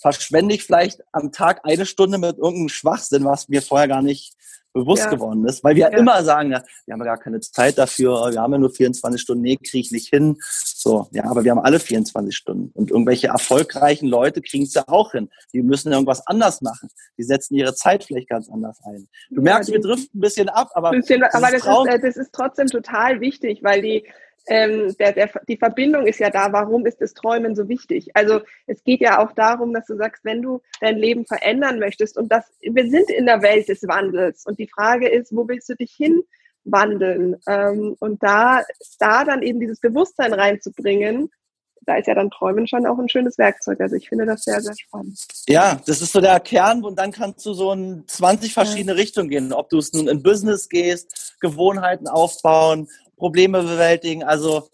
verschwende ich vielleicht am Tag eine Stunde mit irgendeinem Schwachsinn, was mir vorher gar nicht bewusst ja. geworden ist, weil wir ja. immer sagen, ja, wir haben ja gar keine Zeit dafür, wir haben ja nur 24 Stunden, nee, kriege ich nicht hin. So, ja, aber wir haben alle 24 Stunden und irgendwelche erfolgreichen Leute kriegen es ja auch hin. Die müssen irgendwas anders machen. Die setzen ihre Zeit vielleicht ganz anders ein. Du ja, merkst, wir driften ein bisschen ab, aber, bisschen, aber das, ist, äh, das ist trotzdem total wichtig, weil die ähm, der, der, die Verbindung ist ja da, warum ist das Träumen so wichtig? Also es geht ja auch darum, dass du sagst, wenn du dein Leben verändern möchtest und das, wir sind in der Welt des Wandels und die Frage ist, wo willst du dich hinwandeln? Ähm, und da, da dann eben dieses Bewusstsein reinzubringen, da ist ja dann Träumen schon auch ein schönes Werkzeug. Also ich finde das sehr, sehr spannend. Ja, das ist so der Kern und dann kannst du so in 20 verschiedene ja. Richtungen gehen. Ob du es nun in Business gehst, Gewohnheiten aufbauen, Probleme bewältigen. Also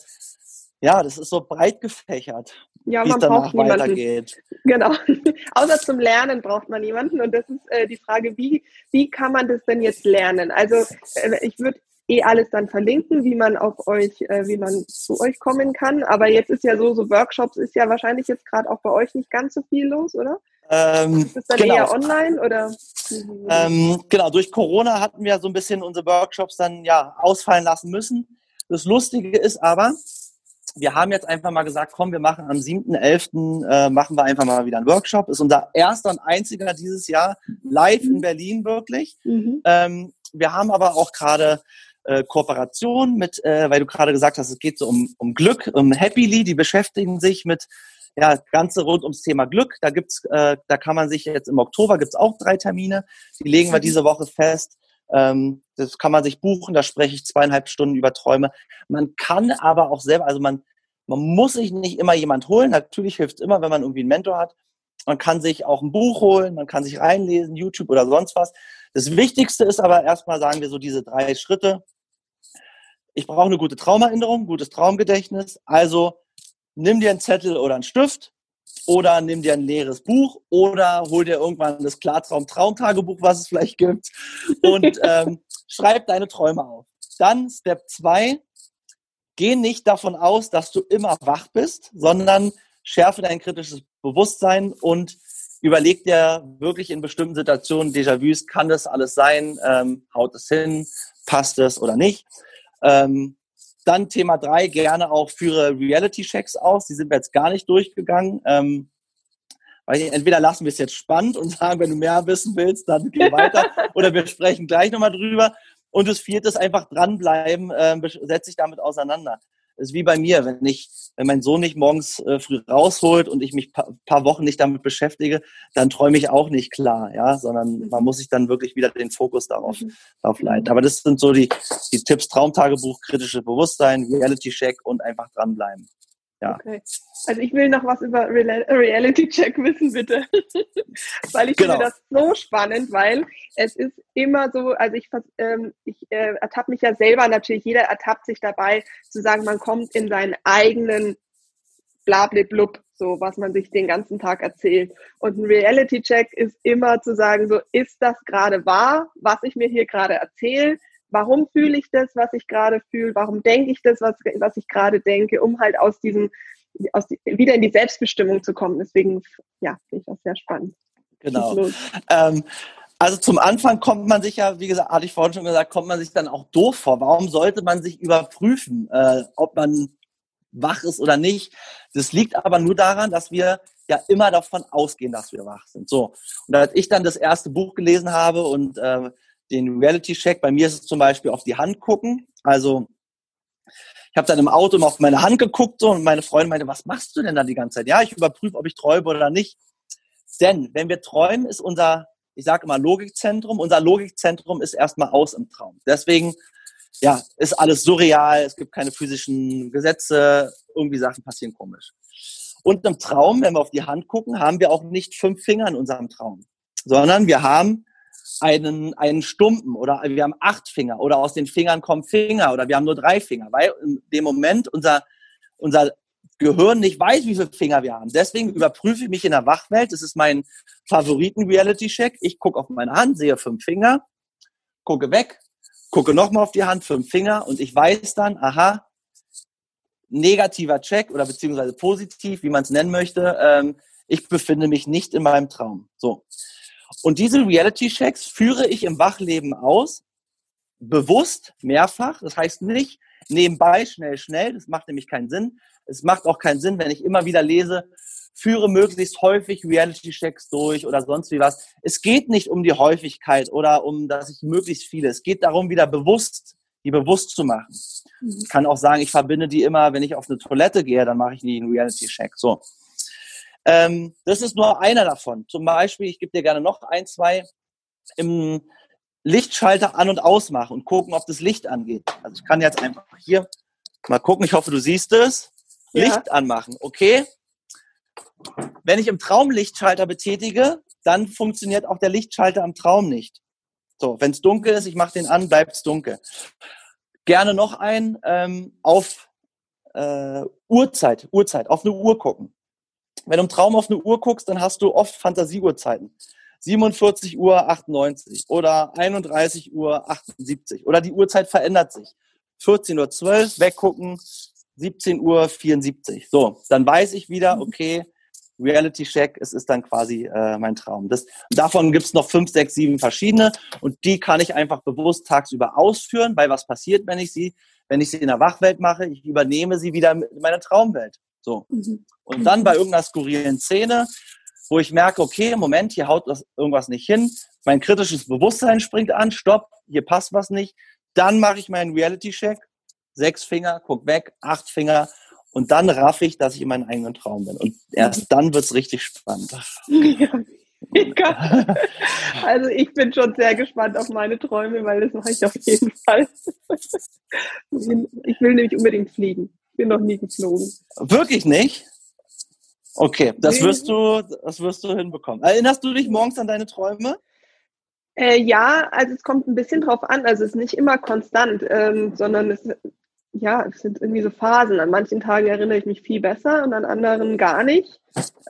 ja, das ist so breit gefächert. Ja, man braucht niemanden. Weitergeht. Genau. Außer zum Lernen braucht man niemanden. Und das ist äh, die Frage, wie, wie kann man das denn jetzt lernen? Also äh, ich würde eh alles dann verlinken, wie man auf euch, äh, wie man zu euch kommen kann. Aber jetzt ist ja so, so Workshops ist ja wahrscheinlich jetzt gerade auch bei euch nicht ganz so viel los, oder? Ähm, ist das dann genau. eher online oder? Ähm, genau, durch Corona hatten wir so ein bisschen unsere Workshops dann ja ausfallen lassen müssen. Das Lustige ist aber, wir haben jetzt einfach mal gesagt, komm, wir machen am 7.11. Äh, machen wir einfach mal wieder einen Workshop. Ist unser erster und einziger dieses Jahr live in Berlin wirklich. Mhm. Ähm, wir haben aber auch gerade äh, Kooperation mit, äh, weil du gerade gesagt hast, es geht so um, um Glück, um Happily, die beschäftigen sich mit ja, ganze rund ums Thema Glück. Da gibt's, äh, da kann man sich jetzt im Oktober gibt's auch drei Termine. Die legen wir diese Woche fest. Ähm, das kann man sich buchen, da spreche ich zweieinhalb Stunden über Träume. Man kann aber auch selber, also man, man muss sich nicht immer jemand holen. Natürlich hilft es immer, wenn man irgendwie einen Mentor hat. Man kann sich auch ein Buch holen, man kann sich reinlesen, YouTube oder sonst was. Das Wichtigste ist aber erstmal, sagen wir so, diese drei Schritte. Ich brauche eine gute Traumerinnerung, gutes Traumgedächtnis. Also nimm dir einen Zettel oder einen Stift oder nimm dir ein leeres Buch oder hol dir irgendwann das Klartraum-Traumtagebuch, was es vielleicht gibt und ähm, schreib deine Träume auf. Dann Step 2, geh nicht davon aus, dass du immer wach bist, sondern schärfe dein kritisches Bewusstsein und überleg dir wirklich in bestimmten Situationen, Déjà-vus, kann das alles sein, ähm, haut es hin, passt es oder nicht. Ähm, dann Thema drei, gerne auch führe Reality-Checks aus. Die sind wir jetzt gar nicht durchgegangen. Ähm, weil entweder lassen wir es jetzt spannend und sagen, wenn du mehr wissen willst, dann geh weiter. oder wir sprechen gleich nochmal drüber. Und das vierte ist einfach dranbleiben, äh, setz dich damit auseinander. Ist wie bei mir, wenn ich, wenn mein Sohn nicht morgens äh, früh rausholt und ich mich paar, paar Wochen nicht damit beschäftige, dann träume ich auch nicht klar, ja, sondern mhm. man muss sich dann wirklich wieder den Fokus darauf, mhm. darauf leiten. Aber das sind so die, die Tipps, Traumtagebuch, kritische Bewusstsein, Reality Check und einfach dranbleiben. Ja. Okay. Also ich will noch was über Reality Check wissen, bitte. weil ich genau. finde das so spannend, weil es ist immer so, also ich, ähm, ich äh, ertappe mich ja selber natürlich, jeder ertappt sich dabei zu sagen, man kommt in seinen eigenen Blablablub, so was man sich den ganzen Tag erzählt. Und ein Reality Check ist immer zu sagen, so ist das gerade wahr, was ich mir hier gerade erzähle? Warum fühle ich das, was ich gerade fühle, warum denke ich das, was, was ich gerade denke, um halt aus diesem, aus die, wieder in die Selbstbestimmung zu kommen. Deswegen, ja, finde ich das sehr spannend. Genau. Ähm, also zum Anfang kommt man sich ja, wie gesagt, hatte ich vorhin schon gesagt, kommt man sich dann auch doof vor. Warum sollte man sich überprüfen, äh, ob man wach ist oder nicht? Das liegt aber nur daran, dass wir ja immer davon ausgehen, dass wir wach sind. So. Und als ich dann das erste Buch gelesen habe und äh, den Reality-Check. Bei mir ist es zum Beispiel auf die Hand gucken. Also ich habe dann im Auto immer auf meine Hand geguckt und meine Freundin meinte, was machst du denn da die ganze Zeit? Ja, ich überprüfe, ob ich träume oder nicht. Denn wenn wir träumen, ist unser, ich sage immer Logikzentrum, unser Logikzentrum ist erstmal aus im Traum. Deswegen ja, ist alles surreal, es gibt keine physischen Gesetze, irgendwie Sachen passieren komisch. Und im Traum, wenn wir auf die Hand gucken, haben wir auch nicht fünf Finger in unserem Traum, sondern wir haben einen, einen Stumpen oder wir haben acht Finger oder aus den Fingern kommen Finger oder wir haben nur drei Finger, weil in dem Moment unser, unser Gehirn nicht weiß, wie viele Finger wir haben. Deswegen überprüfe ich mich in der Wachwelt. Das ist mein Favoriten-Reality-Check. Ich gucke auf meine Hand, sehe fünf Finger, gucke weg, gucke nochmal auf die Hand, fünf Finger und ich weiß dann, aha, negativer Check oder beziehungsweise positiv, wie man es nennen möchte, ähm, ich befinde mich nicht in meinem Traum. So. Und diese Reality-Checks führe ich im Wachleben aus, bewusst, mehrfach. Das heißt nicht nebenbei, schnell, schnell. Das macht nämlich keinen Sinn. Es macht auch keinen Sinn, wenn ich immer wieder lese, führe möglichst häufig Reality-Checks durch oder sonst wie was. Es geht nicht um die Häufigkeit oder um, dass ich möglichst viele. Es geht darum, wieder bewusst, die bewusst zu machen. Mhm. Ich kann auch sagen, ich verbinde die immer, wenn ich auf eine Toilette gehe, dann mache ich nie einen Reality-Check. So. Ähm, das ist nur einer davon. Zum Beispiel, ich gebe dir gerne noch ein, zwei, im Lichtschalter an- und ausmachen und gucken, ob das Licht angeht. Also ich kann jetzt einfach hier mal gucken, ich hoffe, du siehst es. Ja. Licht anmachen, okay? Wenn ich im Traum Lichtschalter betätige, dann funktioniert auch der Lichtschalter im Traum nicht. So, wenn es dunkel ist, ich mache den an, bleibt es dunkel. Gerne noch ein ähm, auf äh, Uhrzeit, Uhrzeit, auf eine Uhr gucken. Wenn du im Traum auf eine Uhr guckst, dann hast du oft Fantasieuhrzeiten. 47 Uhr 98 oder 31 Uhr 78 oder die Uhrzeit verändert sich. 14 Uhr 12, weggucken, 17 Uhr 74. So, dann weiß ich wieder, mhm. okay, Reality Check, es ist dann quasi äh, mein Traum. Das, davon gibt's noch fünf, sechs, sieben verschiedene und die kann ich einfach bewusst tagsüber ausführen, weil was passiert, wenn ich sie, wenn ich sie in der Wachwelt mache, ich übernehme sie wieder in meine Traumwelt. So. Mhm. Und dann bei irgendeiner skurrilen Szene, wo ich merke, okay, Moment, hier haut das irgendwas nicht hin. Mein kritisches Bewusstsein springt an, stopp, hier passt was nicht. Dann mache ich meinen Reality-Check. Sechs Finger, guck weg, acht Finger. Und dann raff ich, dass ich in meinem eigenen Traum bin. Und erst dann wird's richtig spannend. Ja, also ich bin schon sehr gespannt auf meine Träume, weil das mache ich auf jeden Fall. Ich will nämlich unbedingt fliegen bin noch nie geflogen. Wirklich nicht? Okay, das wirst du, das wirst du hinbekommen. Erinnerst du dich morgens an deine Träume? Äh, ja, also es kommt ein bisschen drauf an. Also es ist nicht immer konstant, ähm, sondern es, ja, es sind irgendwie so Phasen. An manchen Tagen erinnere ich mich viel besser und an anderen gar nicht.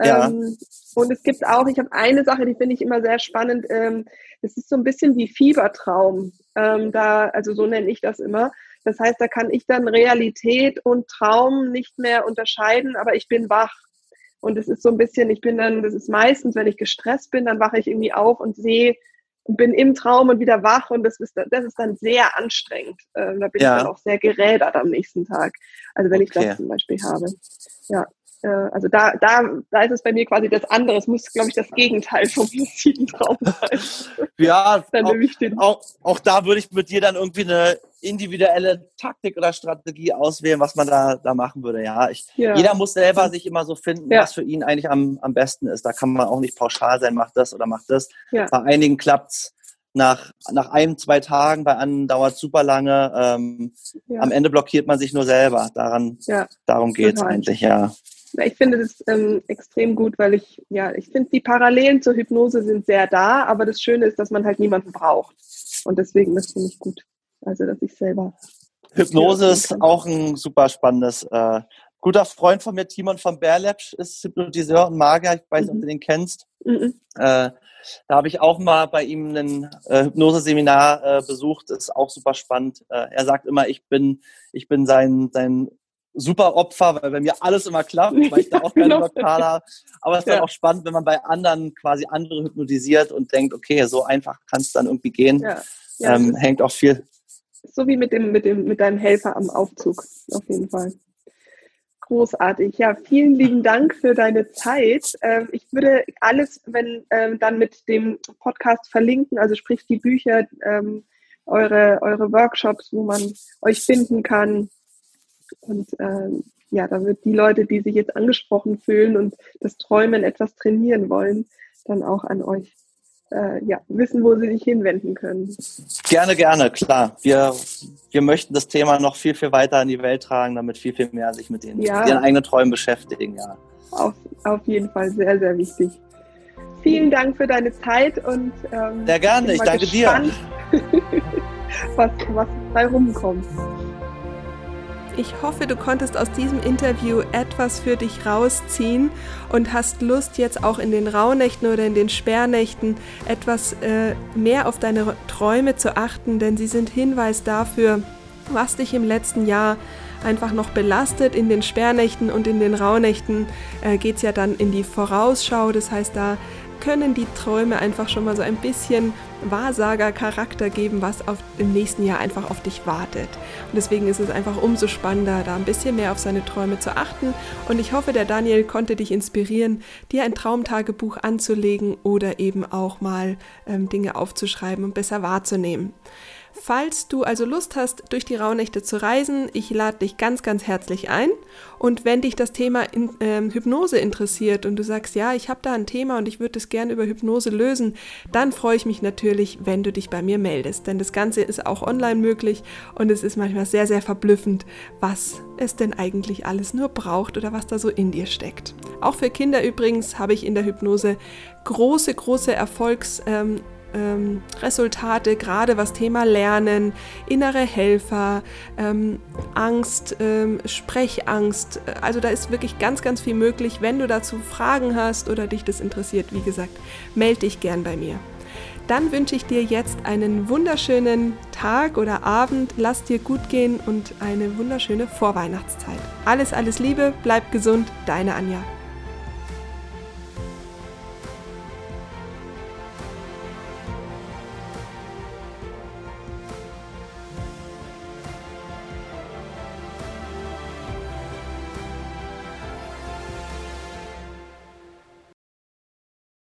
Ja. Ähm, und es gibt auch, ich habe eine Sache, die finde ich immer sehr spannend. Ähm, es ist so ein bisschen wie Fiebertraum. Ähm, da, also so nenne ich das immer. Das heißt, da kann ich dann Realität und Traum nicht mehr unterscheiden, aber ich bin wach. Und es ist so ein bisschen, ich bin dann, das ist meistens, wenn ich gestresst bin, dann wache ich irgendwie auf und sehe bin im Traum und wieder wach und das ist, das ist dann sehr anstrengend. Ähm, da bin ja. ich dann auch sehr gerädert am nächsten Tag. Also wenn ich okay. das zum Beispiel habe. Ja. Äh, also da, da, da ist es bei mir quasi das andere. Es muss, glaube ich, das Gegenteil vom luziden Traum sein. Ja, dann auch, ich den. Auch, auch da würde ich mit dir dann irgendwie eine individuelle Taktik oder Strategie auswählen, was man da, da machen würde. Ja, ich, ja. jeder muss selber sich immer so finden, ja. was für ihn eigentlich am, am besten ist. Da kann man auch nicht pauschal sein, macht das oder macht das. Ja. Bei einigen klappt's nach, nach einem, zwei Tagen, bei anderen dauert es super lange. Ähm, Am Ende blockiert man sich nur selber. Daran, darum geht's eigentlich, ja. Ich finde das ähm, extrem gut, weil ich, ja, ich finde, die Parallelen zur Hypnose sind sehr da, aber das Schöne ist, dass man halt niemanden braucht. Und deswegen, das finde ich gut. Also, dass ich selber. Hypnose ist auch ein super spannendes. Äh, guter Freund von mir, Timon von Berlepsch, ist Hypnotiseur und Magier. Ich weiß nicht, mhm. ob du den kennst. Mhm. Äh, da habe ich auch mal bei ihm ein äh, Hypnoseseminar äh, besucht. Das ist auch super spannend. Äh, er sagt immer, ich bin, ich bin sein, sein super Opfer, weil bei mir alles immer klappt, weil ich da auch keine Blockade genau. habe. Aber es ist ja. dann auch spannend, wenn man bei anderen quasi andere hypnotisiert und denkt, okay, so einfach kann es dann irgendwie gehen. Ja. Ja, ähm, hängt auch viel. So wie mit dem, mit dem, mit deinem Helfer am Aufzug, auf jeden Fall. Großartig. Ja, vielen lieben Dank für deine Zeit. Ähm, ich würde alles, wenn ähm, dann mit dem Podcast verlinken, also sprich die Bücher, ähm, eure, eure Workshops, wo man euch finden kann, und ähm, ja, da wird die Leute, die sich jetzt angesprochen fühlen und das Träumen etwas trainieren wollen, dann auch an euch äh, ja, wissen, wo sie sich hinwenden können. Gerne, gerne, klar. Wir, wir möchten das Thema noch viel, viel weiter in die Welt tragen, damit viel, viel mehr sich mit, den, ja. ihren eigenen Träumen beschäftigen. Ja. Auf, auf jeden Fall sehr, sehr wichtig. Vielen Dank für deine Zeit und ähm, sehr gerne, ich danke gespannt, dir. was, was bei rumkommt. Ich hoffe, du konntest aus diesem Interview etwas für dich rausziehen und hast Lust, jetzt auch in den Rauhnächten oder in den Sperrnächten etwas äh, mehr auf deine Träume zu achten, denn sie sind Hinweis dafür, was dich im letzten Jahr einfach noch belastet. In den Sperrnächten und in den Rauhnächten äh, geht es ja dann in die Vorausschau. Das heißt, da können die Träume einfach schon mal so ein bisschen Wahrsager-Charakter geben, was auf, im nächsten Jahr einfach auf dich wartet. Und deswegen ist es einfach umso spannender, da ein bisschen mehr auf seine Träume zu achten. Und ich hoffe, der Daniel konnte dich inspirieren, dir ein Traumtagebuch anzulegen oder eben auch mal ähm, Dinge aufzuschreiben und besser wahrzunehmen. Falls du also Lust hast, durch die Rauhnächte zu reisen, ich lade dich ganz, ganz herzlich ein. Und wenn dich das Thema in, ähm, Hypnose interessiert und du sagst, ja, ich habe da ein Thema und ich würde es gerne über Hypnose lösen, dann freue ich mich natürlich, wenn du dich bei mir meldest. Denn das Ganze ist auch online möglich und es ist manchmal sehr, sehr verblüffend, was es denn eigentlich alles nur braucht oder was da so in dir steckt. Auch für Kinder übrigens habe ich in der Hypnose große, große Erfolgs- ähm, ähm, Resultate, gerade was Thema Lernen, innere Helfer, ähm, Angst, ähm, Sprechangst. Also da ist wirklich ganz, ganz viel möglich. Wenn du dazu Fragen hast oder dich das interessiert, wie gesagt, melde dich gern bei mir. Dann wünsche ich dir jetzt einen wunderschönen Tag oder Abend. Lass dir gut gehen und eine wunderschöne Vorweihnachtszeit. Alles, alles Liebe, bleib gesund, deine Anja.